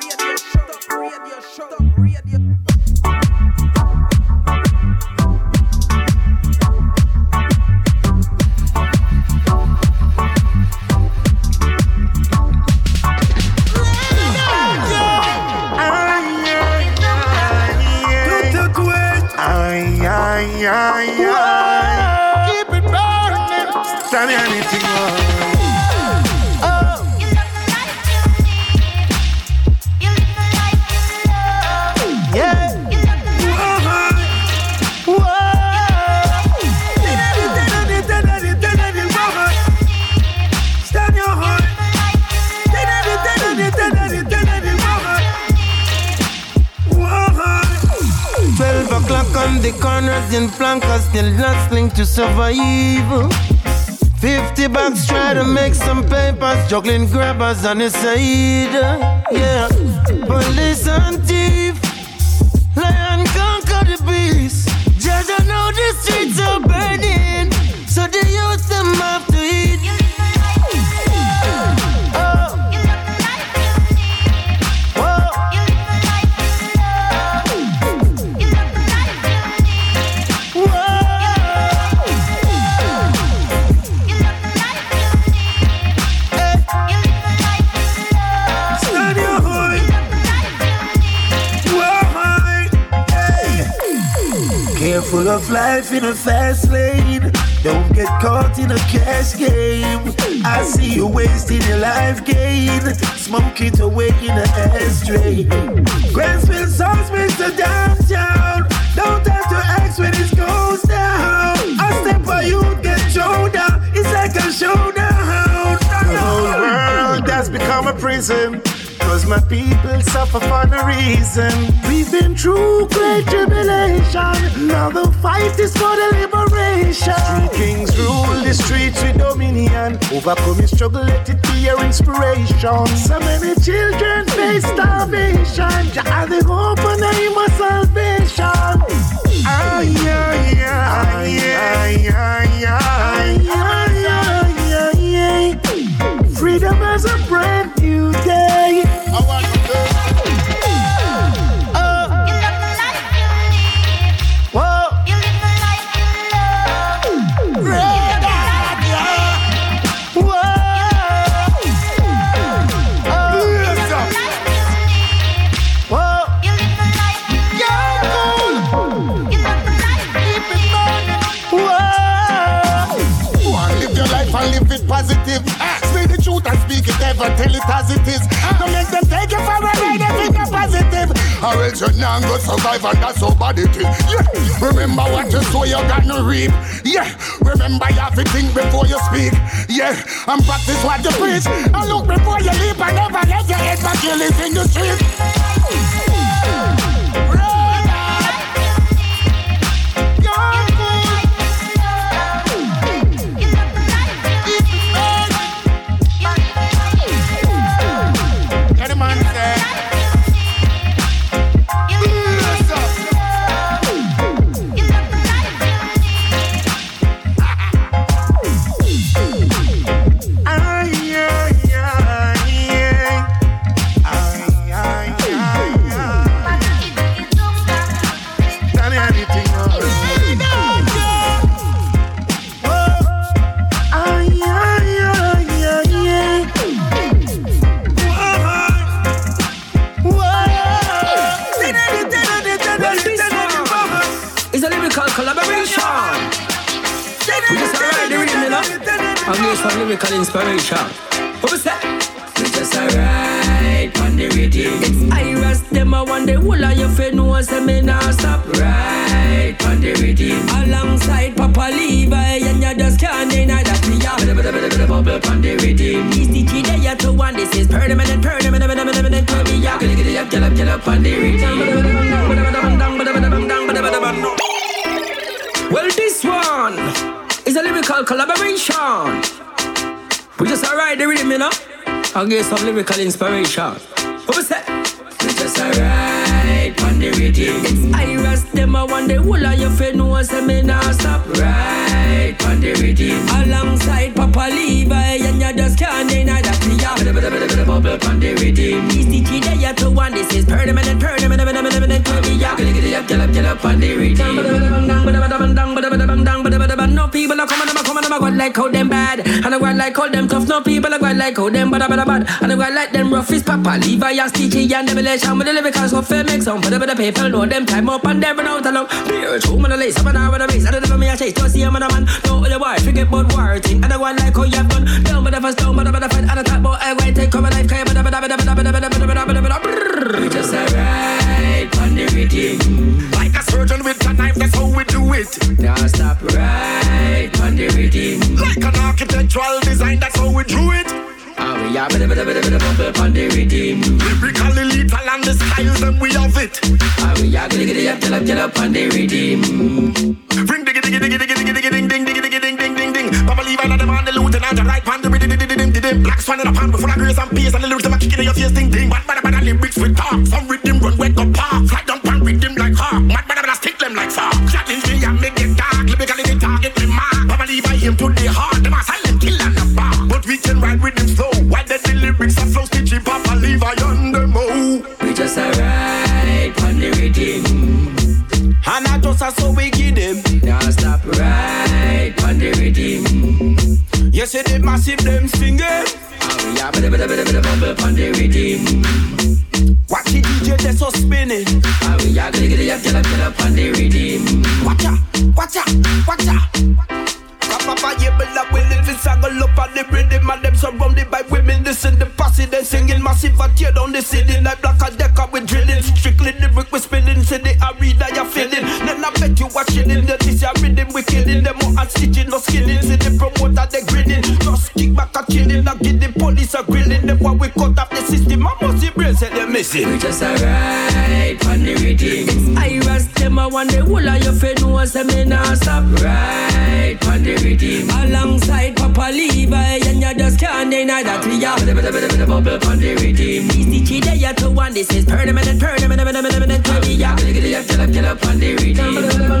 in flankers, still hustling to survive. Fifty bucks try to make some papers, juggling grabbers on the side. Yeah, police and thief, Careful of life in a fast lane. Don't get caught in a cash game. I see you wasting your life gain. Smoke it away in an ashtray. Grantsville, Mr. Downtown. Don't have to ask when it goes down. A step for you get thrown down. It's like a showdown. The whole world has become a prison. Cause my people suffer for no reason. We've been through great tribulation. Now the fight is for the liberation. Street kings rule the streets with dominion. Overcoming struggle, let it be your inspiration. So many children face starvation. Jah are the hope and aim of salvation. Freedom has a brand speak it ever, tell it as it is. Don't make them take you for a ride it's not positive. Or else you're not gonna survive and that's how bad it is. Yeah. Remember what you sow, you got no reap. Yeah. Remember you have to think before you speak. Yeah. And practice what you preach. And look before you leap and never let your head back you live in the street. Some lyrical inspiration. What was that? We just alright on the rhythm. It's Iris, them I want the whole of your friend knows them me not stop right on the rhythm. Alongside Papa Levi and you just can't deny that we are bubble on the rhythm. He's the key there you to one. This is permanent, permanent, permanent, permanent. We are get up, get up, get up on the rhythm. Bada bada bang dang, bada bada bang dang, bada bada bang dang, bada bada bang. No people are coming, I'm coming, I'm going like how them and I go like how them tough. No people are going like how them bada bada bad, and I go like them rough is Papa Levi and Stitchie and Revelation with the lyrics so fair make some. Bada bada people know them time up and them run out along. Beer, two man a lace, I'm an hour with a race, and I never me a chase. Don't see a man a man, no other boy, forget about war thing, and I go like how you have done. Down bada first down, bada bada fight, and I talk about I go take cover life, kaya bada bada bada bada bada bada bada bada bada bada bada. We just alright on the rhythm. Like a surgeon with a knife, that's how we do it. Now architectural design, that's how we drew it. Ah, we are bada bada bada bada bubble on the rhythm. Lyrically lethal and the styles, then we have it. Ah, we are gonna get it up, get up, get up on the rhythm. Ring diggy diggy diggy diggy diggy diggy ding ding diggy diggy ding ding ding ding. Papa Levi and the man, the lieutenant, the right pan, the riddy diddy diddy diddy. Black swan in a pan, full of grace and peace, and the lyrics them a kicking in your face, ding ding. Bad bad And I so we give them. Now stop right on the rhythm. You see the massive them singing. Ah, we are bada bada bada bada on the rhythm. Watch the DJ that's so spinning. Ah, we are gonna get it up, get up, get up on the rhythm. Watch out, watch out, watch out. Papa, yeah, but I will live in saddle up on the rhythm and them surrounded by women. Listen the posse, then singing massive. I tear down the city like black a decker with drilling. Strictly lyric we spinning, say the arena you're feeling. Then I bet you watching in the this your rhythm we killing them more and stitching, no skilling. See the promoter they grinning, just kick back a chilling. I get the police a grilling them while we cut off the system. I must see brain say they missing. We just alright on the rhythm. It's Iris, them I want the whole of your friend knows them me not stop right on the rhythm. Alongside Papa Levi and you just can't deny that we are bada bada bada bada bubble on the rhythm. He's the key there to one. This is permanent, permanent, permanent, permanent. Permanent. We are gonna get it up, get up, get up on the rhythm. Bada bada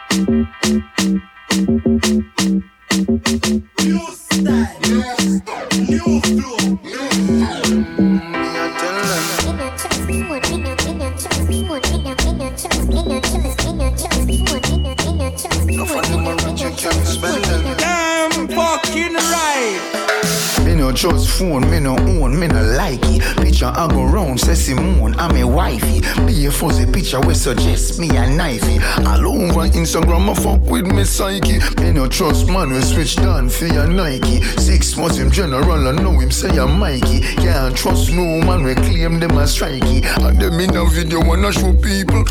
Say Simone, I'm a wifey. Be a fuzzy picture we suggest me a knifey. All over Instagram, I fuck with me psyche. Me no trust man, we switch down for your Nike. Six months him general, I know him say I'm Mikey. Can't trust no man, we claim them as strikey. And them in a video wanna show people.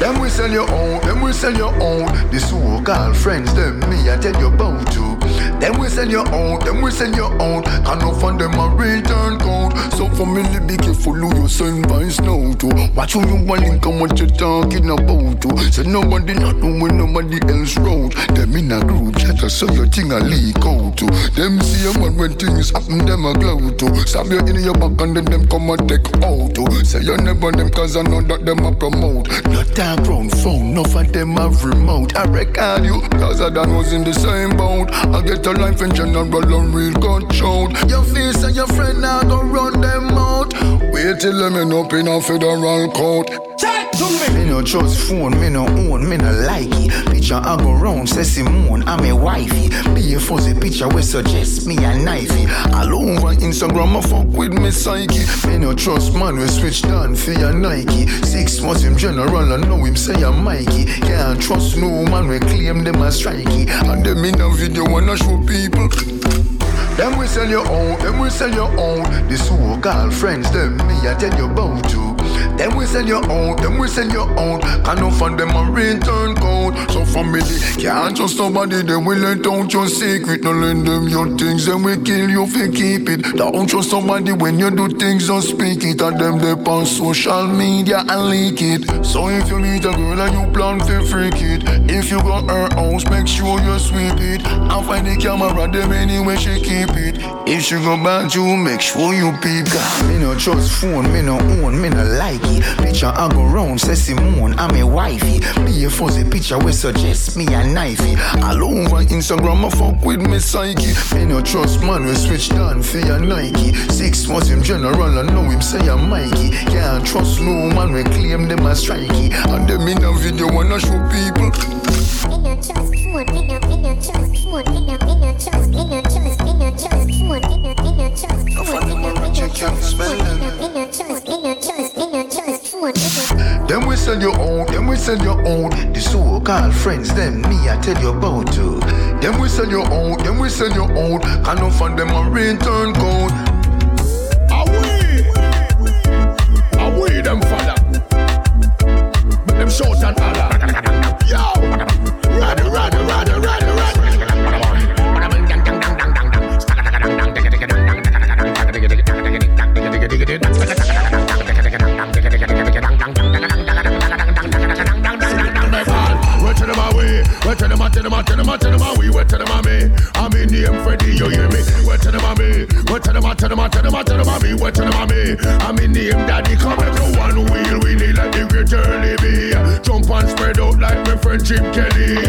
Them we sell your own, them we sell your own. The so-called friends, them me I tell you about to. Them we sell your own, them we sell your own. Can no fund them a return code. So family be careful who you send vice now to. Watch who you want link and what you talking about to. Say nobody not know when nobody else wrote. Them in a group chat so your thing a leak out to. Them see a man when things happen, them a glow to. Stab you in your back and then them come and take out to. Say you never them cause I know that them a promote. Not dark brown phone, no of them a remote. I record you, cause I done was in the same boat. I get a life in general and real shout. Your face and your friend now go run them out. Wait till them end up in a federal court. Chat to me. No trust phone, me no own, me no like it. Picture I go round, say Simone, I'm a wifey. Be a fuzzy picture we suggest me a knifey. All over Instagram, I fuck with me psyche. Me no trust man, we switch down for your Nike. Six months him general, I know him say I'm Mikey. Can't trust no man, we claim them as strikey. And them in a video wanna show people. Them we sell your own, them we sell your own. The so-called friends, them me I tell you about you. Them we send your own, them we send your own. Can no fund them a return code. So family can't trust somebody, them we let out your secret. No lend them your things, then we kill you if you keep it. Don't trust somebody when you do things, don't speak it. And them they on social media and leak it. So if you meet a girl and you plan to freak it, if you got her house, make sure you sweep it. And find the camera, them anyway she keep it. If she go back you, make sure you peep. God, me no trust phone, me no own, me no like it. Picture I go round, say Simone, I'm a wifey. Be a fuzzy picture we suggest me a knifey. All over Instagram, I fuck with me psyche. Me no trust man, we switch down for your Nike. Six was him general, I know him say I'm Mikey. Can't trust no man, we claim them as strikey. And them in a video wanna show people. Me no trust phone, me no, me no trust phone, me no, me no trust, me no trust, me no trust phone, me no, me no trust me no, me no trust me no, me no trust, trust, me Them we sell your own, them we sell your own. The so-called friends, them me I tell you about too. Them we sell your own, them we sell your own. Can not fund them a return code. Away, away them fella. Make them shout and holler. To them? Tell them, tell them, tell them away. Where to them me? I'm in name Freddy, you hear me? Where to them me? Where to them? Tell them, tell them, tell them me? Where to them me? I'm in name Daddy. Come everyone wheel, we need like the great early be. Jump and spread out like my friend Jim Kelly.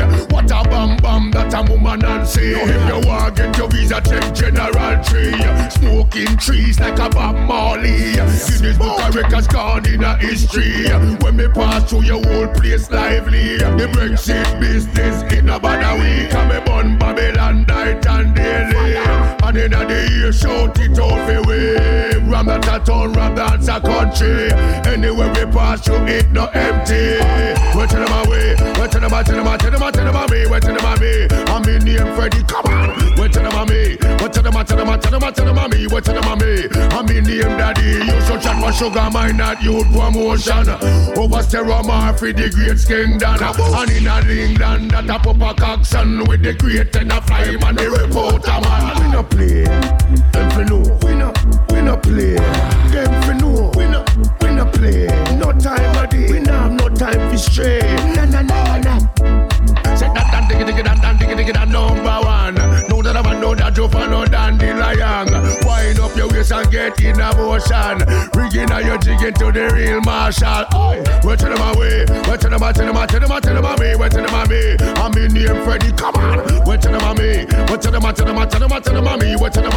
A woman and say. If you want get your visa, check General Tree. Smoking trees like a Bob Marley. Guinness Book of Records gone in a history. When me pass through your whole place lively. The Brexit business in a bad week. And me bun Babylon night and daily. And in a the year shout it out for way. Ram that a town, ram that's a country. Anywhere we pass through it no empty. Where to them away? Where to them? Tell them, tell them, tell them me. Where to them me? I'm in name Freddy. Come on. Where to them me? Where to them? Tell them, tell them, tell them me. Where to them me? I'm in name Daddy. You so chat for sugar, mine not youth promotion. Over Steromar for the great skin done. And in England that a pop a action with the great and a fly man the reporter man. We no play, them for know. We no, we no play, them for know. We no, we no play. No time a day. We no have no time for stray. Your and get in a motion. Rigging out your jig into the real marshal. Oi, where to them away? Where to them? Tell them, tell them, tell them me. Where to them? I'm in name Freddy. Come on. Where to them? Where to them? Tell them, tell them, tell them me. Where to them?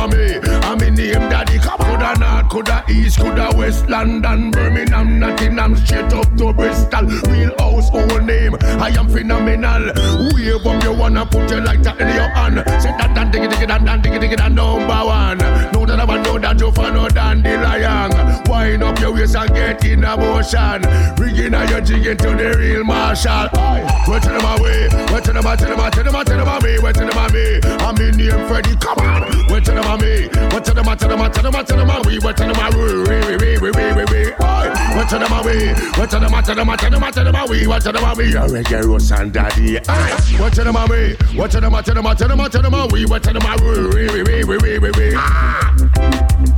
I'm in name Daddy. Come on. Coulda North, coulda East, coulda West London, Birmingham, Nottingham, straight up to Bristol. Real household name. I am phenomenal. Wave up you wanna put your lighter in your hand. Say that that diggy diggy that that diggy diggy that number one. Know that I want know that you fan no dandelion. Wind up your waist and get in a motion. Bringing out your jig into the real marshal. Where to them away? Where to them? Tell them, tell them, tell them me. Where to them? I'm in name Freddy. Come on. Where to them me? Where to them? Tell them, tell them, tell them me. Where to them we we we we we we we. Where to them away? Where to them? Tell them, tell them, tell them we. Where to them me? You're reggae Ross and Daddy. Where to them me? Where to them? Tell them, tell them, tell them we. Where to them we we we we we we we. Ah.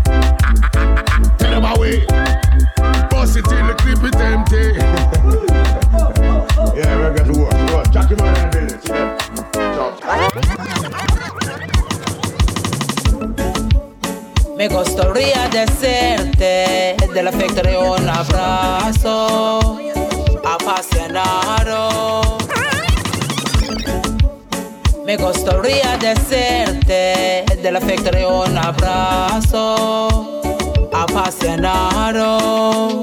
Mi gustaría decirte dell'affetto un abbraccio apasionado. Me gustaría decirte del afecto de un abrazo apasionado.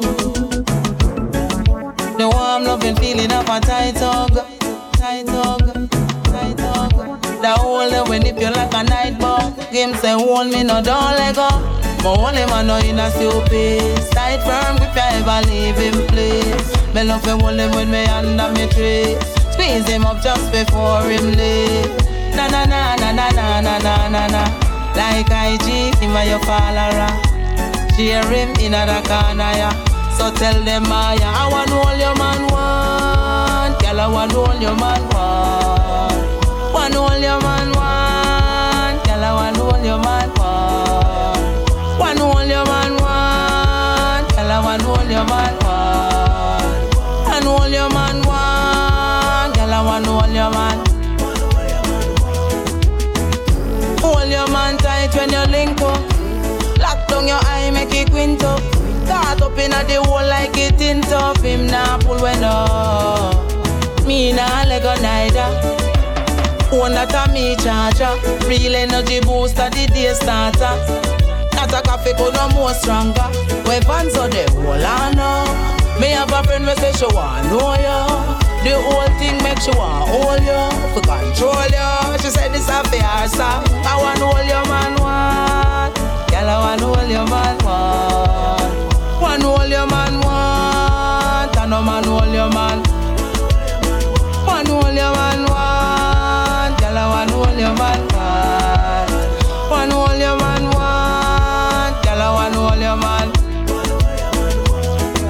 The warm loving feeling of a tight hug, tight hug, tight hug. The whole day when if you like a night bomb, game say hold me no don't let go. My only man no in a stupid, tight firm grip you ever leave him, please. Me love him, hold him when me under me trees. Squeeze him up just before him leave. Na na na na na na na na na na. Like IG, him a your follower. Share him in a corner yeah. So tell them ah, I, I want all your man want Girl I want all your man want Want all your man want Girl I want all your man want Want all your man want Girl I want all your man your eye, make it quint up. Caught up in a the hole like it in top. Him nah pull when up. Me nah let go neither. One that a me charger. Real energy booster, the day starter. Not a coffee, but no more stronger. Weapons so the whole I know. Me have a friend, me say she want know ya. The whole thing make she want hold you, for control you. She said this a fair. I want hold your man want. Girl, I want hold your man want. Want hold your man want. And no man hold your man. Want hold your man want. Girl, I want hold your man want. Want hold your man want. Girl, I want hold your man.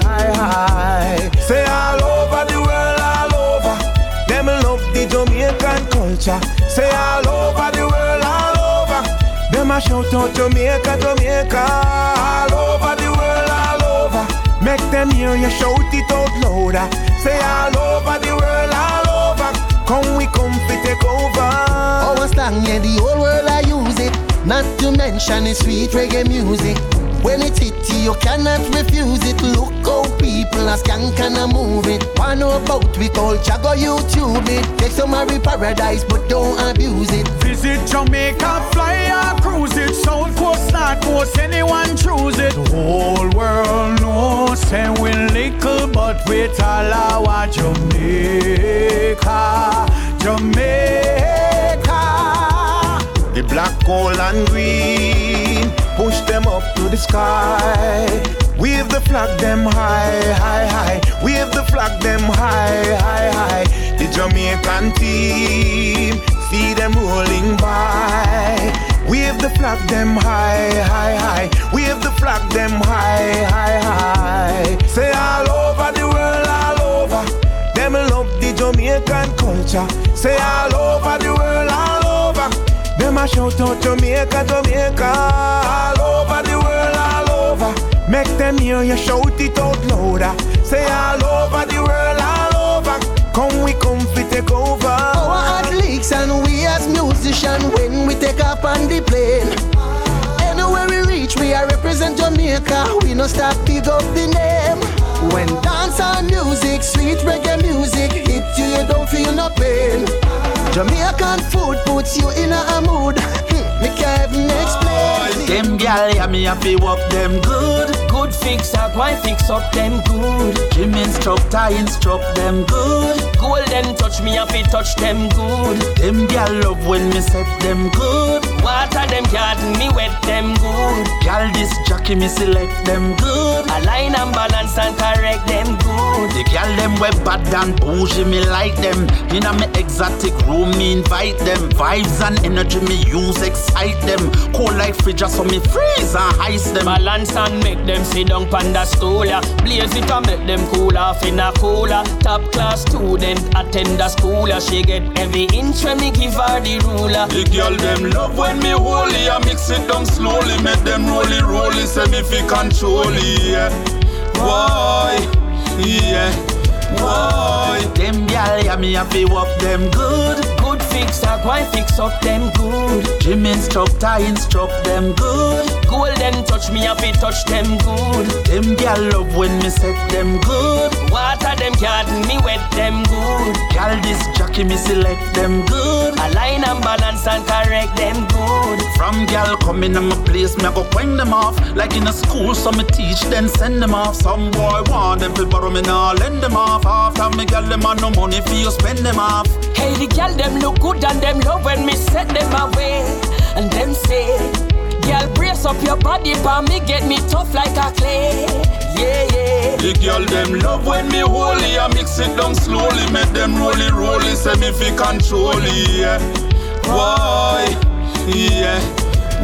Hi, hi. Say all over the world, all over. Them love the Jamaican culture. Say all over the world, all. Shout out Jamaica, Jamaica. All over the world, all over. Make them hear you shout it out louder. Say all over the world, all over. Come we come fi take over. Oh, Our slang, yeah, the whole world I use it. Not to mention the sweet reggae music. When it hit you, you cannot refuse it. Look how people are skank and a move it. Wanna know about we culture, go YouTube it. Take some Mary paradise, but don't abuse it. Visit Jamaica, fly or cruise it. South coast, north coast, anyone choose it. The whole world knows, say we little, but we all our Jamaica, Jamaica. The black, gold, and green. Push them up to the sky. Wave the flag them high, high, high. Wave the flag them high, high, high. The Jamaican team, see them rolling by. Wave the flag them high, high, high. Wave the flag them high, high, high. Say all over the world, all over. Them love the Jamaican culture. Say all over the world, all over. Them a shout out Jamaica, Jamaica. All over the world, all over. Make them hear you shout it out louder. Say all over the world, all over. Come we come fi take over. Our athletes and we as musicians when we take up on the plane. Anywhere we reach, we are represent Jamaica. We no stop big up the name. When dance and music, sweet reggae music hit you, you don't feel no pain. Jamaican food puts you in a mood. Hmm, Me can't even explain. Them gal, yeah, me have to walk them good. Good fix up, why fix up them good. Gym instructor instruct them good. Golden touch me have to touch them good. Them gal love when me set them good. Water them garden, me wet them good. Gal this jockey me select them good. Align and balance and correct them good. The gal them web bad and bougie me like them. In a me exotic room me invite them. Vibes and energy me use excite them. Cold like fridge so me freeze and ice them. Balance and make them sit down pan the stool ya. Blaze it and make them cool off in a cooler. Top class student attend a school ya. She get every inch when me give her the ruler. The girl them love when me hold it, I mix it down slowly, make them roll it, roll it, say me fi control it. Yeah. Why? Yeah. Why? Them gal, yeah, me to walk them good. Good fix up, why fix up them good? Gym instructor instruct them good. Golden touch me to touch them good. Them gal love when me set them good. Water them garden, me wet them good. Gal this me select them good. Align and balance and correct them good. From gal coming in my place, me I go point them off. Like in a school, so me teach then send them off. Some boy want them fi borrow me now lend them off. After me gal them have no money for you spend them off. Hey, the girl them look good and them love when me set them away. And them say, girl, brace up your body, for me get me tough like a clay. Yeah, yeah. The girl them love when me holy, I mix it down slowly, make them rolly rolly, say me fi control it. Yeah. Why? Yeah.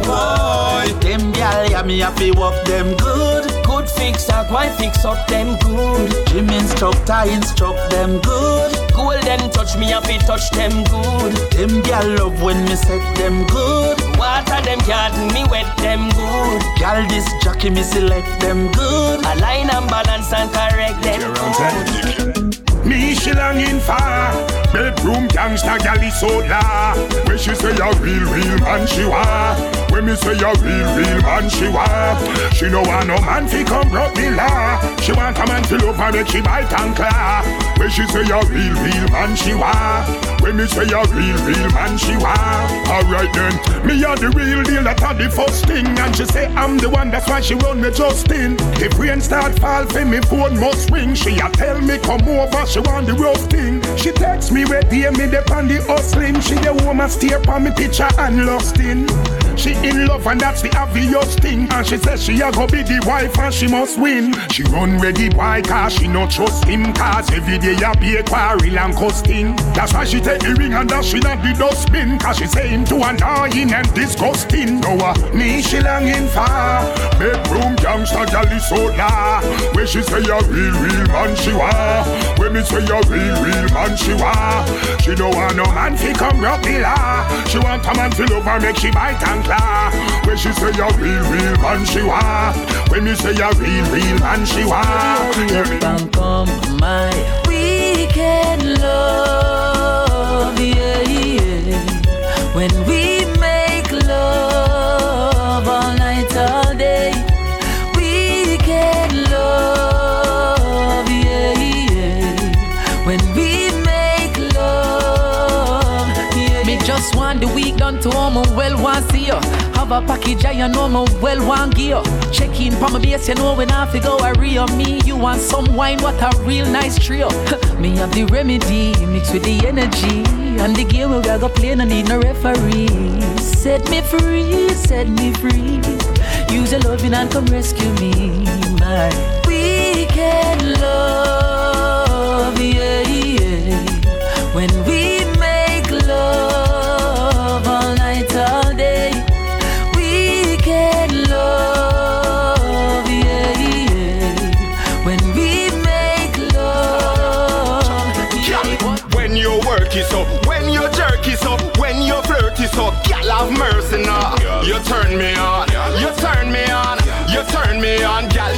Why? Them gal, yeah, me happy walk them good. Good fix that, why fix up them good? Gym instructor instruct them good. Golden touch me happy touch them good. Them gal love when me set them good. Water them garden, me wet them good. Gal this jockey me select them good. Align and balance and correct them good. Me she longing for Bedroom gangsta gal is so la. When she say a real real man she wa. When me say a real real man she wa. She no want no man fi come broke me la. She want a man fi love her make she bite and claw. When she say a real real man she wa When me say a real real man she wa Alright then Me a the real deal that a the first thing And she say I'm the one that's why she run me Justin If rain start fall fi me phone must ring She a tell me come over she want the rough thing. She text me where dear me the on the hustling. She the woman stare on me picture and lost in. She in love and that's the obvious thing. And she says she a go be the wife and she must win. She run ready why cause she no trust him. Cause every day a be a quarrel and costing. That's why she take the ring and dash it at the dustbin. Cause she say him too annoying and disgusting. No, uh, me she longing for. Bedroom gangster gal is so la. Where she say a real, real man she wa. When me say a real, real man she wa. She don't want no man fi come rock the law. She want a man fi love her make she bite and claw. When she say a real, real man she wa. When me say a real, real man she wa. Bang come my weekend love, you. A package, I know my well one gear. Check in from my base, you know when I fi go a real me. You want some wine, what a real nice trio. me have the remedy mixed with the energy. And the game we go play, no need no referee. Set me free, set me free. Use your loving and come rescue me, my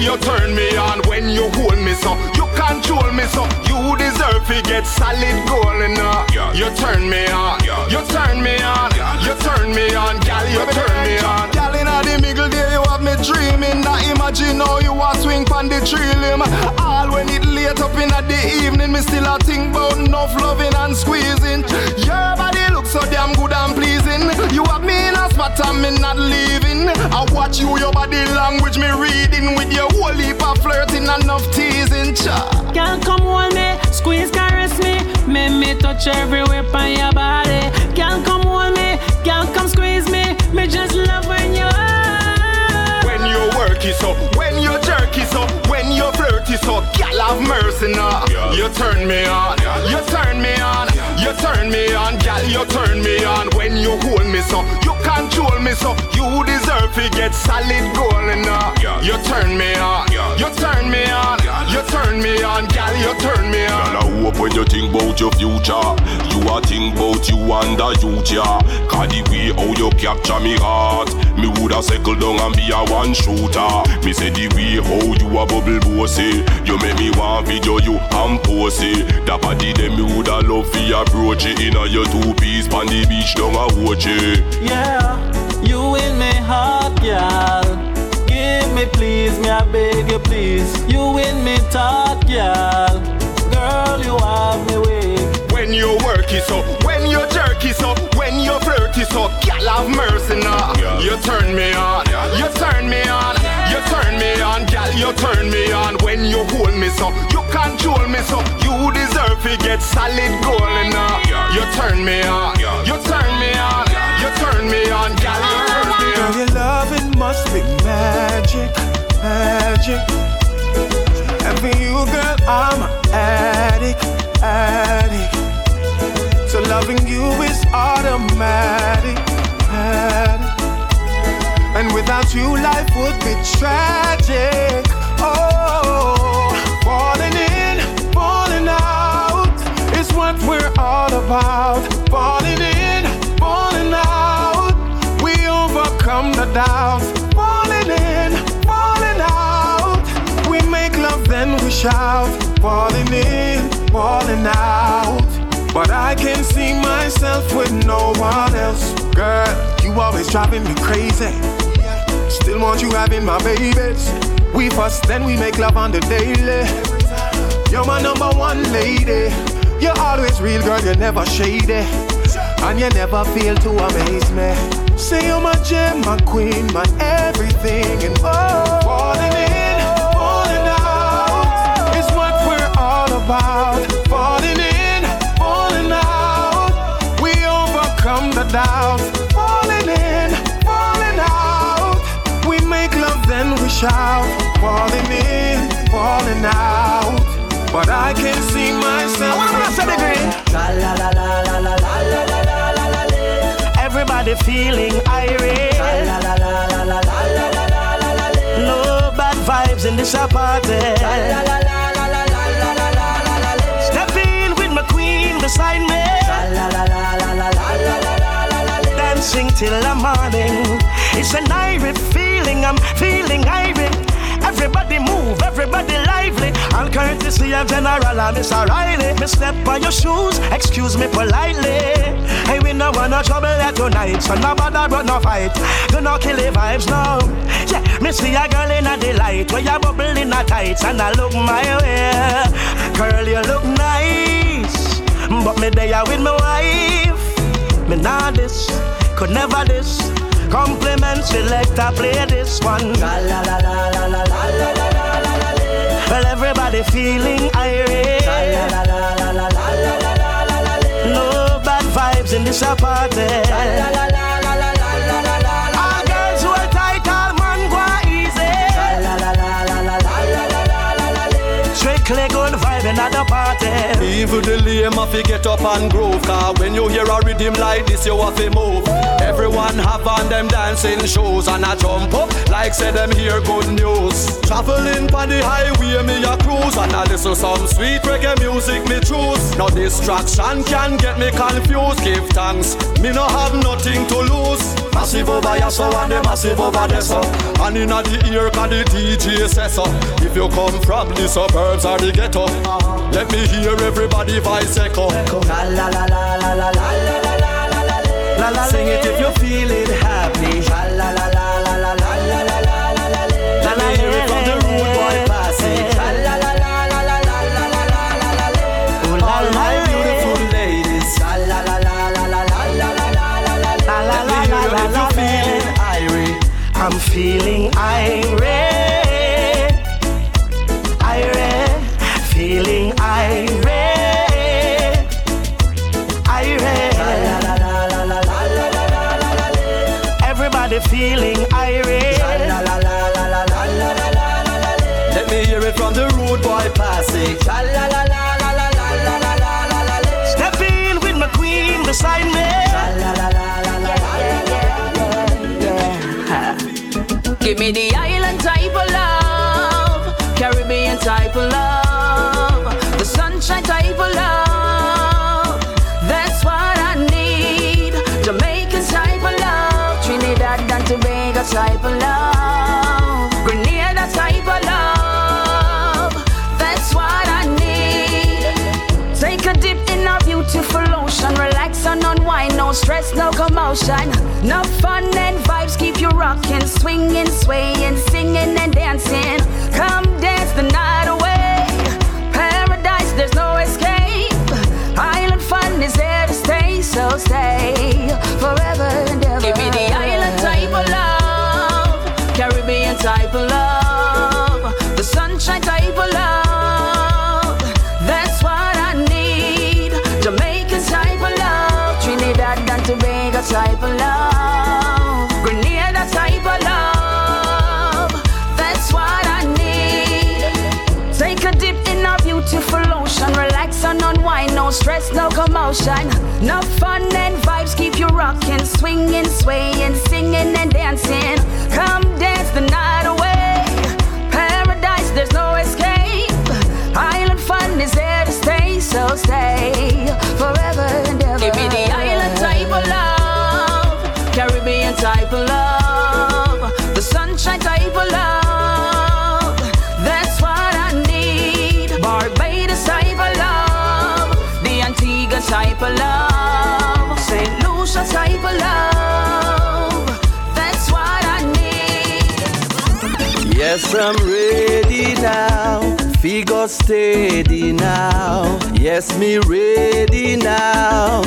you turn me on. When you hold me so, you control me so, you deserve to get solid gold now. You turn me on, you turn me on, you turn me on, gal, you turn me on. Gal inna the middle there, you have me dreaming. Now imagine how you a swing pon the tree limb. All when it late up inna the evening, me still a think about enough loving and squeezing. Your body looks so damn good and pleasing. You have me in a spot and me not leaving. I watch you, your body language me reading with your whole heap of flirting and enough teasing. Cha. Girl, come hold me, squeeze, caress me, make me touch everywhere on your body. Girl, come hold me, girl, come squeeze me, me just love when you are. When you work it so, when you jerk it so, when you flirt it so, gal have mercy now. You turn me on, you turn me on, you turn me on, gal, you turn me on. When you hold me so, you control me so, you deserve to get solid gold now. You turn me on, you turn me on, you turn me on, gal, you turn me on. Girl, I hope when you think about your future, you a think about you and the youth, yeah. Cause the way how you capture me heart, me woulda settle down and be a one shooter. Me say the way how you a bubble bossy, you make me want video you and pose it. That body them me woulda love fi approach it inna your two piece pon the beach down a watch it. Yeah, you in my heart, girl. Give me please, me I beg you please. You in me thought, girl. Girl, you have me weak. When you work it so, when you jerk it so, when you flirt it so, gal have mercy now. You turn me on, you turn me on, you turn me on, gal, you turn me on. When you hold me so, you control me so, you deserve to get solid gold now. You turn me on, you turn me on, you turn me on, gal. Girl, your loving must be magic, magic. And for you, girl, I'm an addict, addict. So loving you is automatic, addict. And without you, life would be tragic. Oh, falling in, falling out is what we're all about. Falling overcome the doubts. Falling in, falling out, we make love, then we shout. Falling in, falling out. But I can see myself with no one else. Girl, you always driving me crazy. Still want you having my babies. We fuss, then we make love on the daily. You're my number one lady. You're always real, girl, you're never shady and you never fail to amaze me. Say you're my gem, my queen, my everything and more. Falling in, falling out is what we're all about. Falling in, falling out, we overcome the doubt. Falling in, falling out, we make love then we shout. Falling in, falling out. But I can see myself. I want to la la la la la la la. The feeling irate. No bad vibes in this apartment. Step in with my queen beside me. Dancing till the morning. It's an irate feeling, I'm feeling irate. Everybody move, everybody lively. All courtesy of General and Miss O'Reilly. Me step on your shoes, excuse me politely. Hey, we no want no trouble here tonight, so no bother but no fight. Do not kill the vibes now. Yeah, me see a girl in a delight where you bubble in a tights and I look my way. Girl, you look nice, but me there with my wife. Me not this, could never this. Compliments, we like to play this one. Well, everybody feeling irate. No bad vibes in this apartment. Strictly good vibe in the party. Even the lame have to get up and groove Cause when you hear a rhythm like this you have to move. Everyone have on them dancing shoes And I jump up like say them hear good news. Traveling on the highway me a cruise And I listen some sweet reggae music me choose. No distraction can get me confused Give thanks, me no have nothing to lose Massive over here so and the massive over there so And in the ear can the DJ says so If you come from the suburbs or the ghetto Let me hear everybody voice echo La la la la la la la la la la la la Sing it if you feeling happy I'm feeling irate, irate, feeling irate, irate. Everybody feeling irate. Let me hear it from the rude boy passing. Step in with my queen beside me. Give me the island type of love, Caribbean type of love, the sunshine type of love. That's what I need. Jamaican type of love, Trinidad and Tobago type of love, Grenada type of love. That's what I need. Take a dip in our beautiful ocean, relax and unwind, no stress, no commotion. No fun and you rocking, swinging, swaying, singing and dancing. Come dance the night away. Paradise, there's no escape. Island fun is here to stay, so stay forever and ever. Give me the island type of love, Caribbean type of love, No commotion. No fun and vibes keep you rocking, swinging, swaying, singing and dancing. Come dance the night away. Paradise, there's no escape. Island fun is there to stay, so stay forever and ever. Give me the island type of love, Caribbean type of love, I'm ready now. Figure steady now. Yes, me ready now.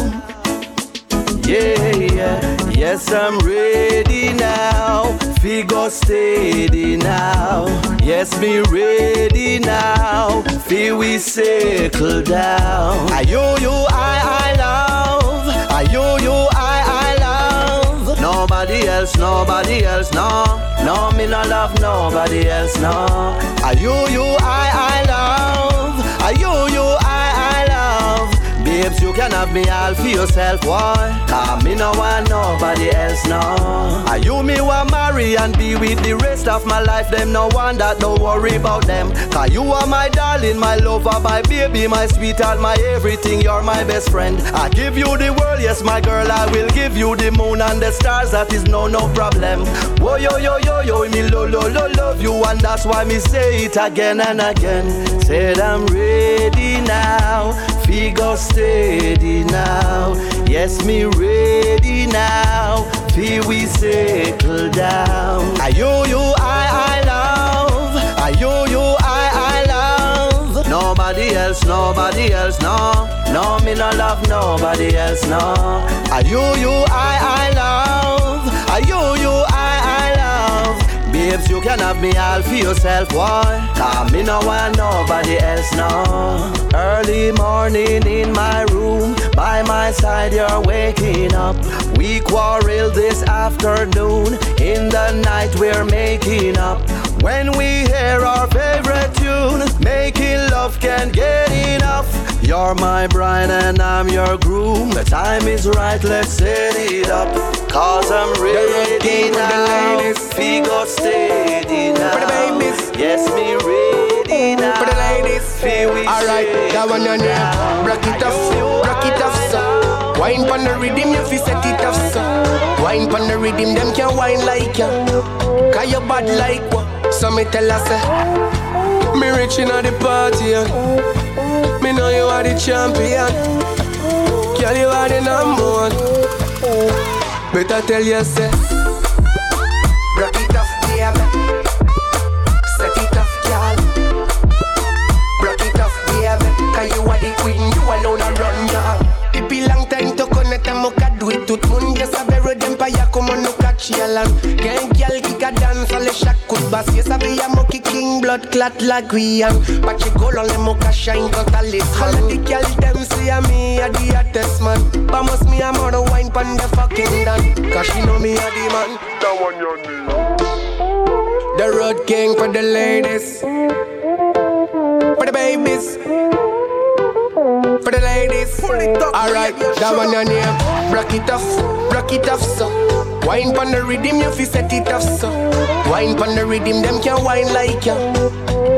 Yeah, yeah. Yes, I'm ready now. Figure steady now. Yes, me ready now. Feel we circle down. I you, you, I, I love. I you, you, I. Nobody else, nobody else, no. No, me no love nobody else, no. I you, you, I, I love. I you, you. Babes, you can have me all for yourself, why? Cause me no want nobody else, no. Are you me want marry and be with the rest of my life? Them no one that don't worry about them. Cause you are my darling, my lover, my baby, my sweetheart, my everything. You're my best friend. I give you the world, yes, my girl. I will give you the moon and the stars. That is no no problem. Whoa yo yo yo yo, me lo lo lo love you, and that's why me say it again and again. Said I'm ready now. Figure steady now. Yes, me ready now. Feel we settle down. Are you, you, I, I love. Are you, you, I, I love. Nobody else, nobody else, no. No, me no love nobody else, no. Are you, you, I, I love. Are you, you, I, I. Babes, you can have me all for yourself, why? Cause me no want nobody else, no. Early morning in my room, by my side you're waking up. We quarrel this afternoon, in the night we're making up. When we hear our favorite tune, making love can't get enough. You're my bride and I'm your groom. The time is right, let's set it up. Cause I'm ready now. Figure steady now. For the babies. Yes, me ready now. For the ladies. We Alright, that one on there. Rock it off, rock it off, so. Wine pon the rhythm, you fi set it off, so. Wine pon the rhythm, them can wine like ya. Cause you bad like what? So me tell her say, me rich inna the party, yeah. Me know you are the champion. Girl, you are the number one. Better tell you say, rock it off, baby. Set it off, it off, you are the queen, you alone run, long time to connect Yes, pa ya comme on catch yalan Gen gyal qui ka dance all le chaque coup de basse Yes, a be ya moki king blood clot like we am But you go on le moka shine quand a lit All the gyal dem see a me a the hottest man. Must me a murder wine pon the fucking done. Cause she know me a the man. That one you need. The road king for the ladies. For the babies. For the ladies. Alright, that one your name. Rock it off, rock it off, so. Wine pon the rhythm, you fi set it off, so. Wine pon the rhythm, them can wine like ya.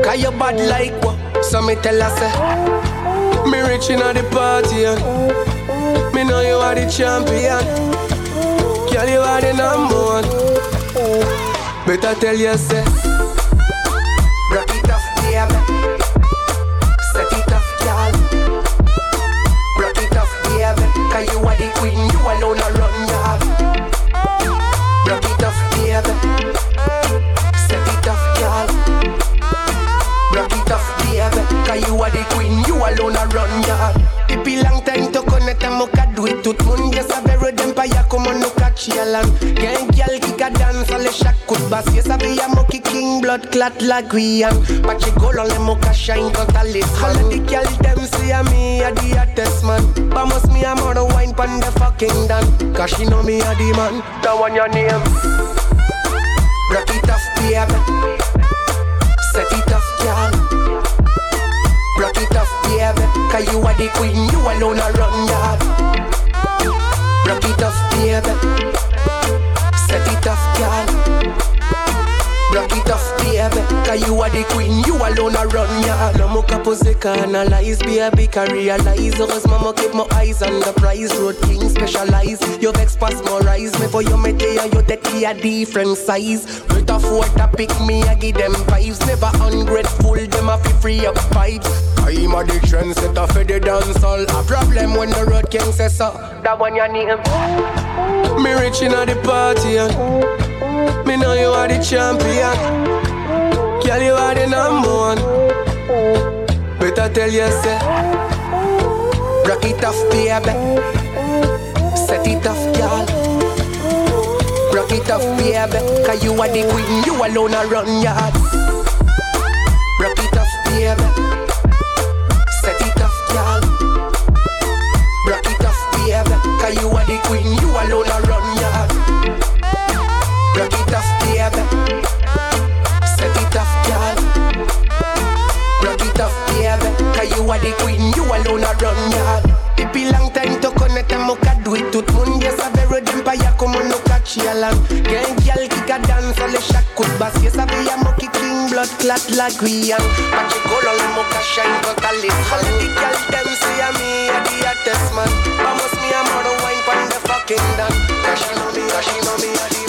Cause you bad like what? So me tell her say, me rich inna the party, yeah. Me know you are the champion. Girl, you are the number one. Better tell you are the queen, you alone a run, yeah. Depuis long time to connect and moka do it tout moun Yes, a vero dem pa ya comme on no catch yalan Gen gyal qui ka dance all le chaque coup de basse Yes, a be ya moki king blood clot like we am. But you go on le moka shine quand a lit All the gyal dem see a me a the hottest man. Must me a murder wine pon the fucking done Cause she know me a the man. That one your name. Rock it off, baby. Set it off, girl Rock it off, baby. Cause you are the queen, you alone a run yard. Rock it off, baby. Set it off, girl. Rock it off, baby. Cause you are the queen, you alone a run, yeah No more capozeka analyze, baby. Can realize Cause mama keep my eyes on the prize. Road king specialize. You vex pass more rise. Me for you me tell you that he a different size With a four to pick me, I give them vibes Never ungrateful, them a free up vibes I'm a the trendsetter for the dance all A problem when the road king says so That one you need Me rich inna the party, yeah me know you are the champion. Girl, you are the number one. Better tell you, say. Rock it off, baby. Set it off, girl. It off, baby. Cause you are the queen, you alone a run yard. Rock it off, baby. Set it off, girl. Rock it off, baby. Cause you are the queen, you alone a run yard. Rock it off, baby. Set it off, girl. Rock it off, baby. Cause you are the queen, you alone a run blood clot like we young But you go long, mocha shine, a list All the girls, them see a me, a the hottest man. Vamos me a mother wine, pan the fucking down Cause she me, cause she me, a the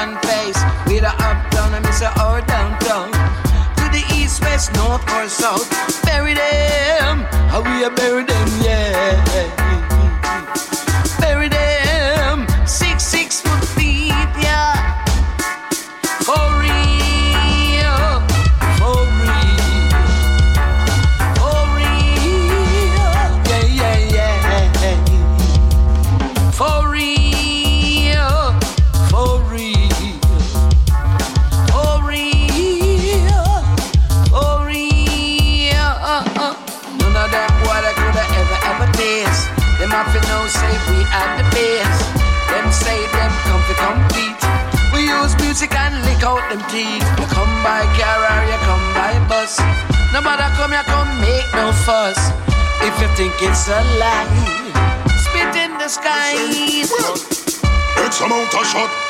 one face. We the up, down, and miss the or down, down. To the east, west, north, or south. Bury them, how we a bury them, yeah. Check out them teeth. You come by car or you come by bus. No matter come here, come make no fuss. If you think it's a lie, spit in the sky. Well, it's a mountain shot.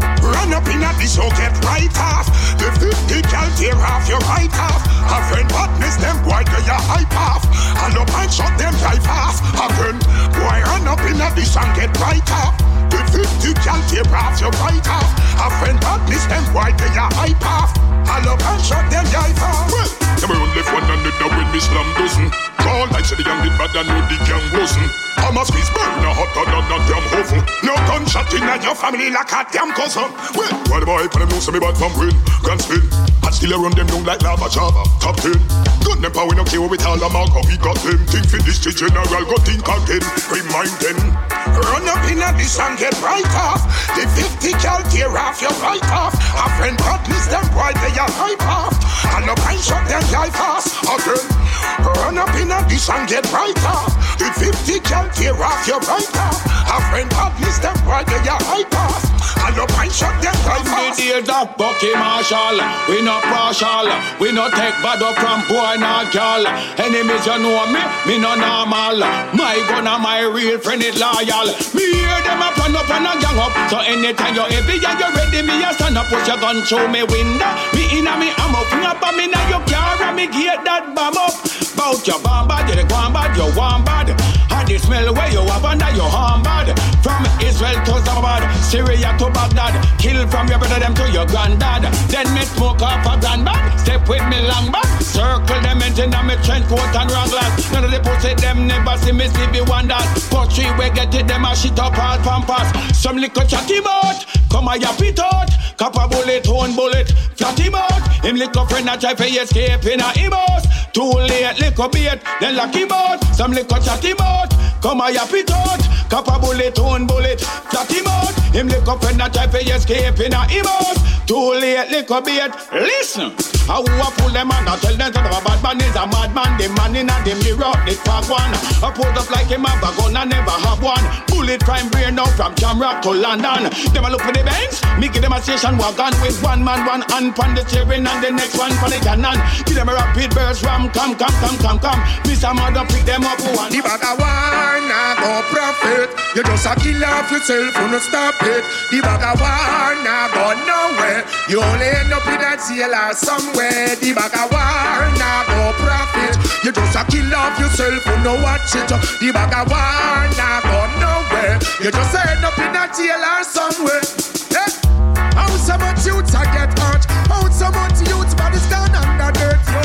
Run up in a this so get right off. The 50 cal tear off your right half. A friend partners them boy they a hype off. And up and shot them life off. Again, boy run up in a this and get right off. The 50 cal tear off your right half. A friend partners them boy they a hype off. And up and shot them life off. Well, them only one another when me slam dozen. Call like say the gang did bad and know the gang wasn't. I'm a squeeze burn a hotter than that damn hovel. No gunshot in your family like a damn cousin. Well, why the boy for them know say me bad from win, grand spin. And still I run them down like lava java, top ten. Gun them power, we no care with all the mark, we got them. Think for this the general, go think again. Remind them. Run up in a this and get right off. The 50 cal tear off your right off. A friend partners them boy they are hype off. And no pine shot them guy fast again. Run up in a this and get right off. The 50 cal tear off your right off. A friend partners them boy they are hype off. And no pine shot them guy fast. The days of Bucky Marshall, we not partial, we not take bad up from boy nor girl. Enemies you know me, me no normal. My gun and my real friend is loyal. Me hear them a plan up and a gang up. So anytime you're heavy and you ready, me a stand up, push your gun through me window. Me inna me ammo, fling up on me now your car and me get that bomb up. Bout your bomb bad, you the gone bad, you want bad. And the smell where you have under your arm bad. From Israel to Zabad, Syria to Baghdad. Kill from your brother them to your granddad. Then me smoke off a grand bag. Step with me long back. Circle them engine and me trench coat and raglass. None of the pussy them never see me see me one that. Three we get it them a shit up all pampas. Some little chatty bout. Come a yap it out. Cap a bullet, one bullet. Flat him out. Him little friend a try for escape in a house. Too late, little bait. Then lock him out. Some little chatty bout. Come a yap it out. Cap a bullet, one bullet. Flat him out. Him little friend a try for escape in a house. Too late, little bait. Listen. I who a pull them and I tell them that a bad man is a madman. The man in a the mirror, the fuck one. I pose up like him have a gun and never have one. Bullet crime brain out from Jamrock to London. Them a look for the banks, me give them a station wagon with one man, one hand on the steering and the next one for the cannon. Give them a rapid burst ram, come, come, come, come, come. Mr. Mother pick them up one. The bag of war nah go profit. You just a kill off yourself, you no stop it. The bag of war nah go nowhere. You only end up in a jail or somewhere. The bag of war nah go profit. You just a kill off yourself, you no watch it. The bag of war nah go nowhere. You just end up in a jail or somewhere. Yeah. How so much youths I get hurt? How so much youths bodies down under dirt, yo?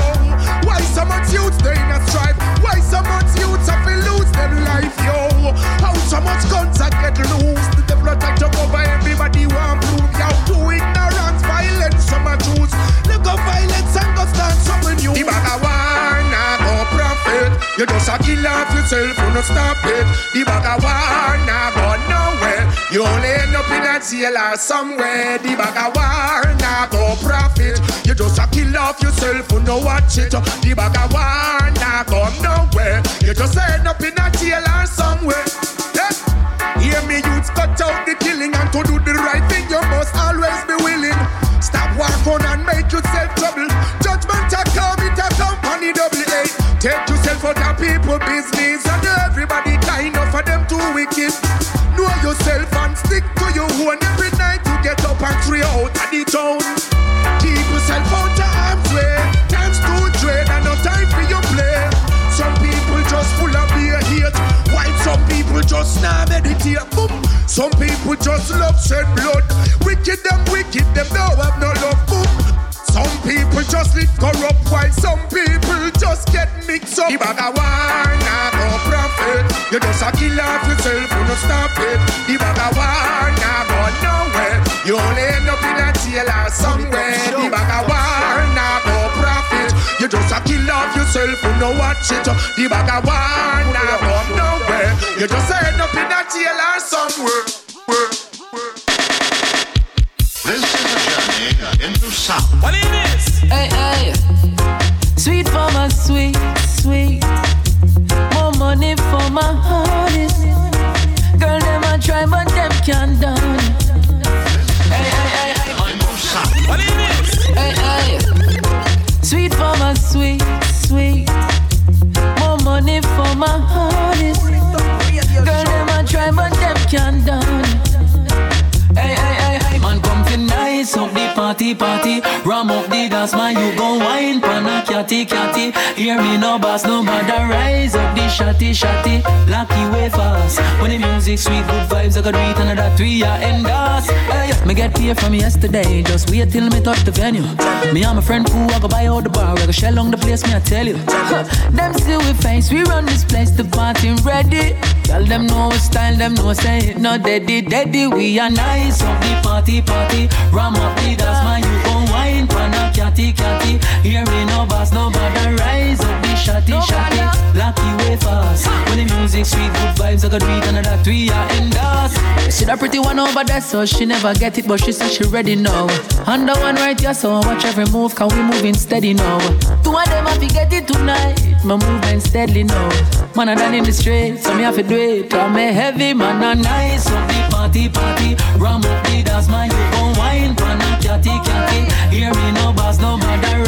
Why so much youths they in a strife? Why so much youths have to lose their life, yo? How so much guns I get loose? The devil attack jump over everybody want prove, yo. To ignorance, violence, some choose. Look up violence and go start something new. You just a kill off yourself, you no stop it. The bag of war nah go nowhere. You only end up in a jail or somewhere. The bag of war nah go profit. You just a kill off yourself, you no watch it. The bag of war nah go nowhere. You just end up in a jail or somewhere. Yeah. Hear me, youths, cut out the killing and to do the right thing, you must always be willing. Stop walk on and make yourself trouble. Judgment a come, it a company double. Take yourself out of people business and everybody kind of for them too wicked. Know yourself and stick to your own every night you get up and three out of the town. Keep yourself out of harm's way. Time's too dread and no time for your play. Some people just full of beer hate, while some people just now meditate. Boom. Some people just love shed blood. Wicked them wicked, them don't have no love. Boom. Some people just live corrupt, while some people mixed. The bag of war nah go profit. You just a kill off yourself, you no stop it. The bag of war nah go nowhere. You only end up in a jail or somewhere. The bag of war nah go profit. You just a kill off yourself, you no watch it. The bag of war nah go nowhere. You just end up in a jail or somewhere. This is a journey into sound. What is this? Hey, hey. Sweet for my sweet, sweet. More money for my honey. Girl, them a try, but them can't done. Hey, hey, hey, hey. What is this? Hey, hey. Sweet for my sweet, sweet. More money for my honey. Girl, them a try, but them can't done. Nice up the party, party. Ram up the dance, man, you go wine pan a catty catty. Hear me no boss, no matter rise up the shotty shotty. Lucky way fast. When the music sweet, good vibes, I got read another three ya end us. Hey, me get paid from yesterday, just wait till me touch the venue. Me and my friend Pooh, I go buy out the bar, I go shell on the place, me I tell you. them see we face, we run this place, the party ready. Tell them no style, them no say it, no daddy, daddy. We are nice of the party, party. Ram up the dance, man, you gon' wine, pan a catty, catty. Hear me no boss, no bother, rise up the shotty, shotty. Lucky way fast. When the music sweet, good vibes, I got read another three, I end us. See that pretty one over there, so she never get it, but she said she ready now. Under one right here, so watch every move, can we moving steady now? Two of them have to get it tonight, my movement steadily now. Man, I done in the street, so me have to do it. I'm a heavy man, a nice of the party, party. Ram up the dance, man, you gon' wine, pan a catty, catty. Hear me no boss, no matter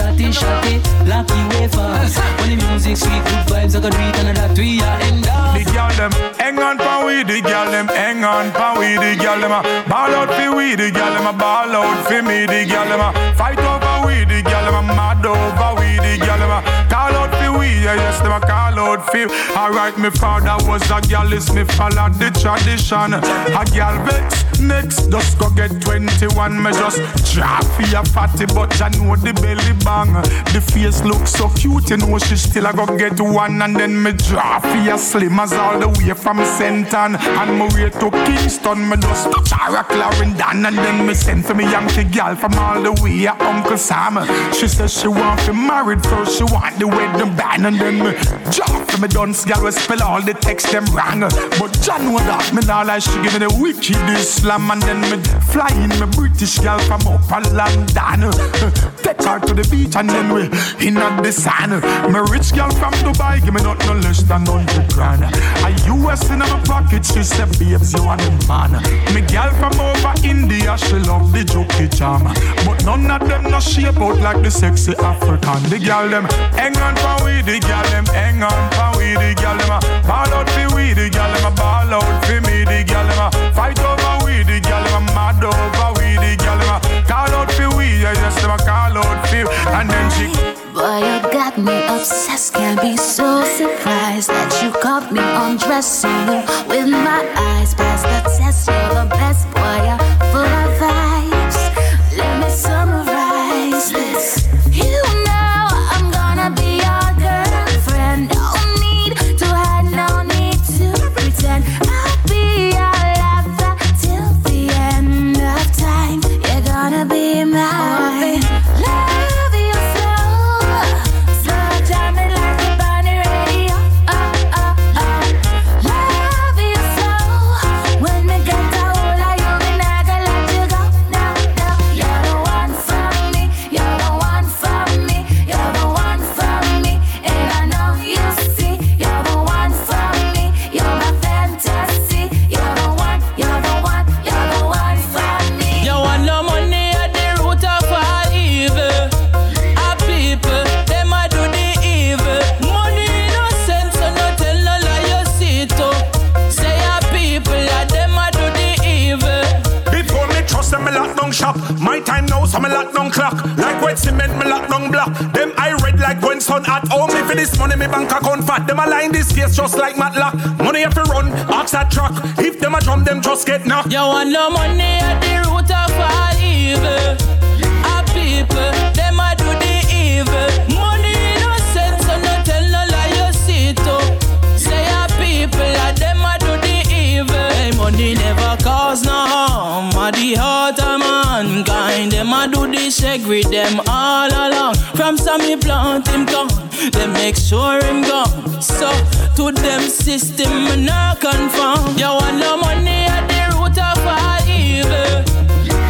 shotty, shotty. Lucky way fast. When the music sweet, good vibes, I got read another three, I end up. The girl them hang on pa we, the girl them hang on pa we, the girl them a ball out fi we, the girl them a ball out fi me, the girl them a fight over we, the girl them a mad over we, the girl them a we, yeah yes them a call out fi. Alright, me father was a is me follow the tradition. A girl vex next, just go get 21. Me just drop a fatty, but I know the belly bang. The face look so cute, you know she still a go get one, and then me drop a slim as all the way from Senton. And me way to Kingston, me just touch her a Clarendon, and then me send for me Yankee girl from all the way Uncle Sam. She says she want to married first, she want the wedding band, and then me drop for me dance girl we spell all the text them wrong. But John know that me now like she give me the wickedest slam, and then me fly in me British girl from up a London. Take her to the beach, and then we in at the sand. Me rich girl from Dubai, give me not no less than hundred grand. A US in my pocket, she said, babes, you want a man. Me girl from over India, she love the jokey charm. But none of them no shape out like the sexy African. The girl them hang on for we, the girl them hang on for we, the girl them a ball out for we, the girl them a ball out for me, the girl them a fight over we, the girl them a mad over we, the girl them a call out for we, yeah yes them a call out for, and then she. Boy, you got me obsessed. Can't be so surprised that you caught me undressing you with my eyes past the test. You're the best boy, lock down clock. Like wet cement, me lock down block. Them I red like when sun hot. Oh, me for this money, me bank account fat. Them a line this case just like Matlock. Money if you run, ox that truck. If them a drum, them just get knocked. You want no money at the root of all evil. Our people, them a do the evil. Money no sense, so no tell no lie, you see it too. Say our people, yeah, them a do the evil. Money never cause no harm. A the heart of mankind, them a do shake with them all along. From some plant him gone, they make sure him gone. So to them system, me not conform. You want no money at the root of all evil.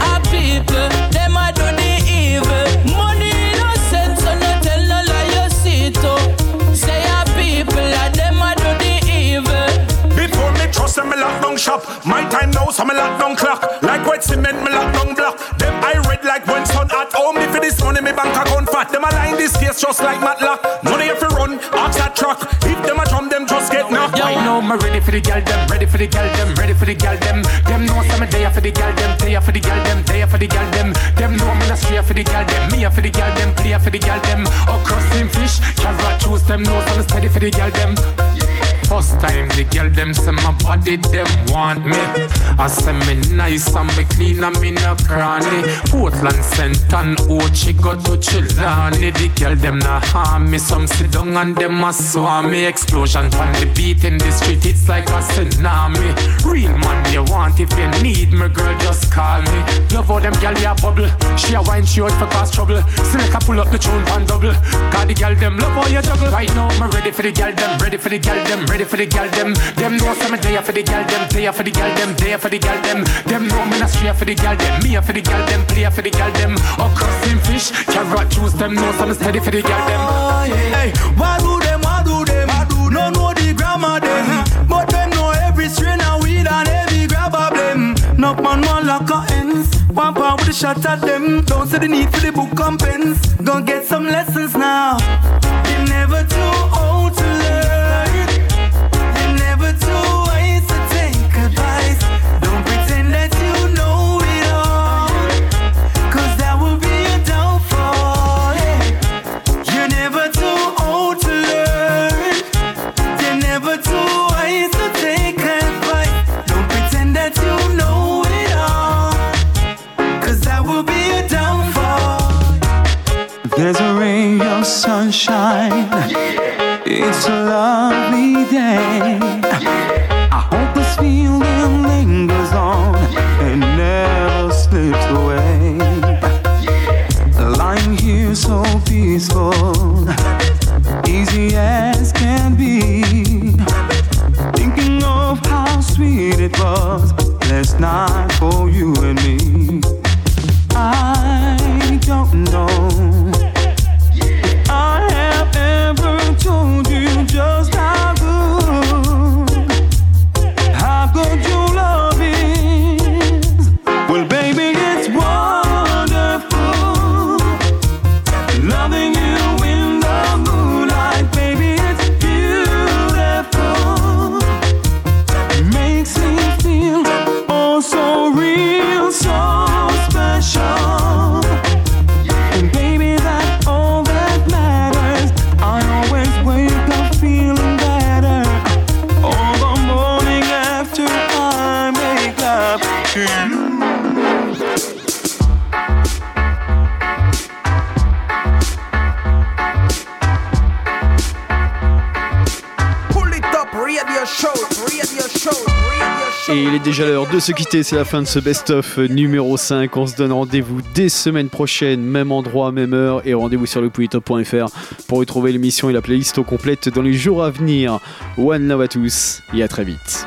Our people, Trust them, me lock down shop. My time now, so me lock down clock. Like wet cement, me lock down block. Them I red like when sun hot. Oh, me for this money, me bank account fat. Them a line this case just like Matlock. Money if you run, ox that truck. If them a drum, them just get knocked. Yo, no me ready for the gal them, ready for the gal them, ready for the gal them. Them know some day for the gal them, day for the gal them, day for the gal them. Them know me not straight for the gal them, me for the gal them, play for the gal them. Or crossing fish, carrot choose them, know some steady for the gal them. First time the girl them say my body them want me. I say me nice and me clean and me no cranny. Portland, St. and Ochi go to Chilani. The girl them na harm me. Some sit down and them a swarm me. Explosion on the beat in the street, it's like a tsunami. Real man you want if you need me, girl just call me. Love how them girl ya bubble. She a wine she out for cause trouble. Snake a pull up the tune pan double. Got the girl them love how you juggle. Right now me ready for the girl them, ready for the girl them, ready for the girl them. Them know some day for the girl them, day for the girl them, day for the girl them. Them know me not straight for the girl them, me for the girl them, play for the girl them. Or crossing fish, carrot juice them know some steady for the girl them. Oh, yeah. Hey, why do them? Why do them? Why do no know the grammar them? Uh-huh. But them know every strain of weed and every grab of them. Knock man one lock of ends. One power with a shot at them. Don't see the need for the book and pens. Gonna get some lessons now. You're never too old it was last night for you and Et il est déjà l'heure de se quitter, c'est la fin de ce best-of numéro 5. On se donne rendez-vous dès semaine prochaine, même endroit, même heure, et rendez-vous sur le pour pour retrouver l'émission et la playlist au complète dans les jours à venir. One love à tous et à très vite.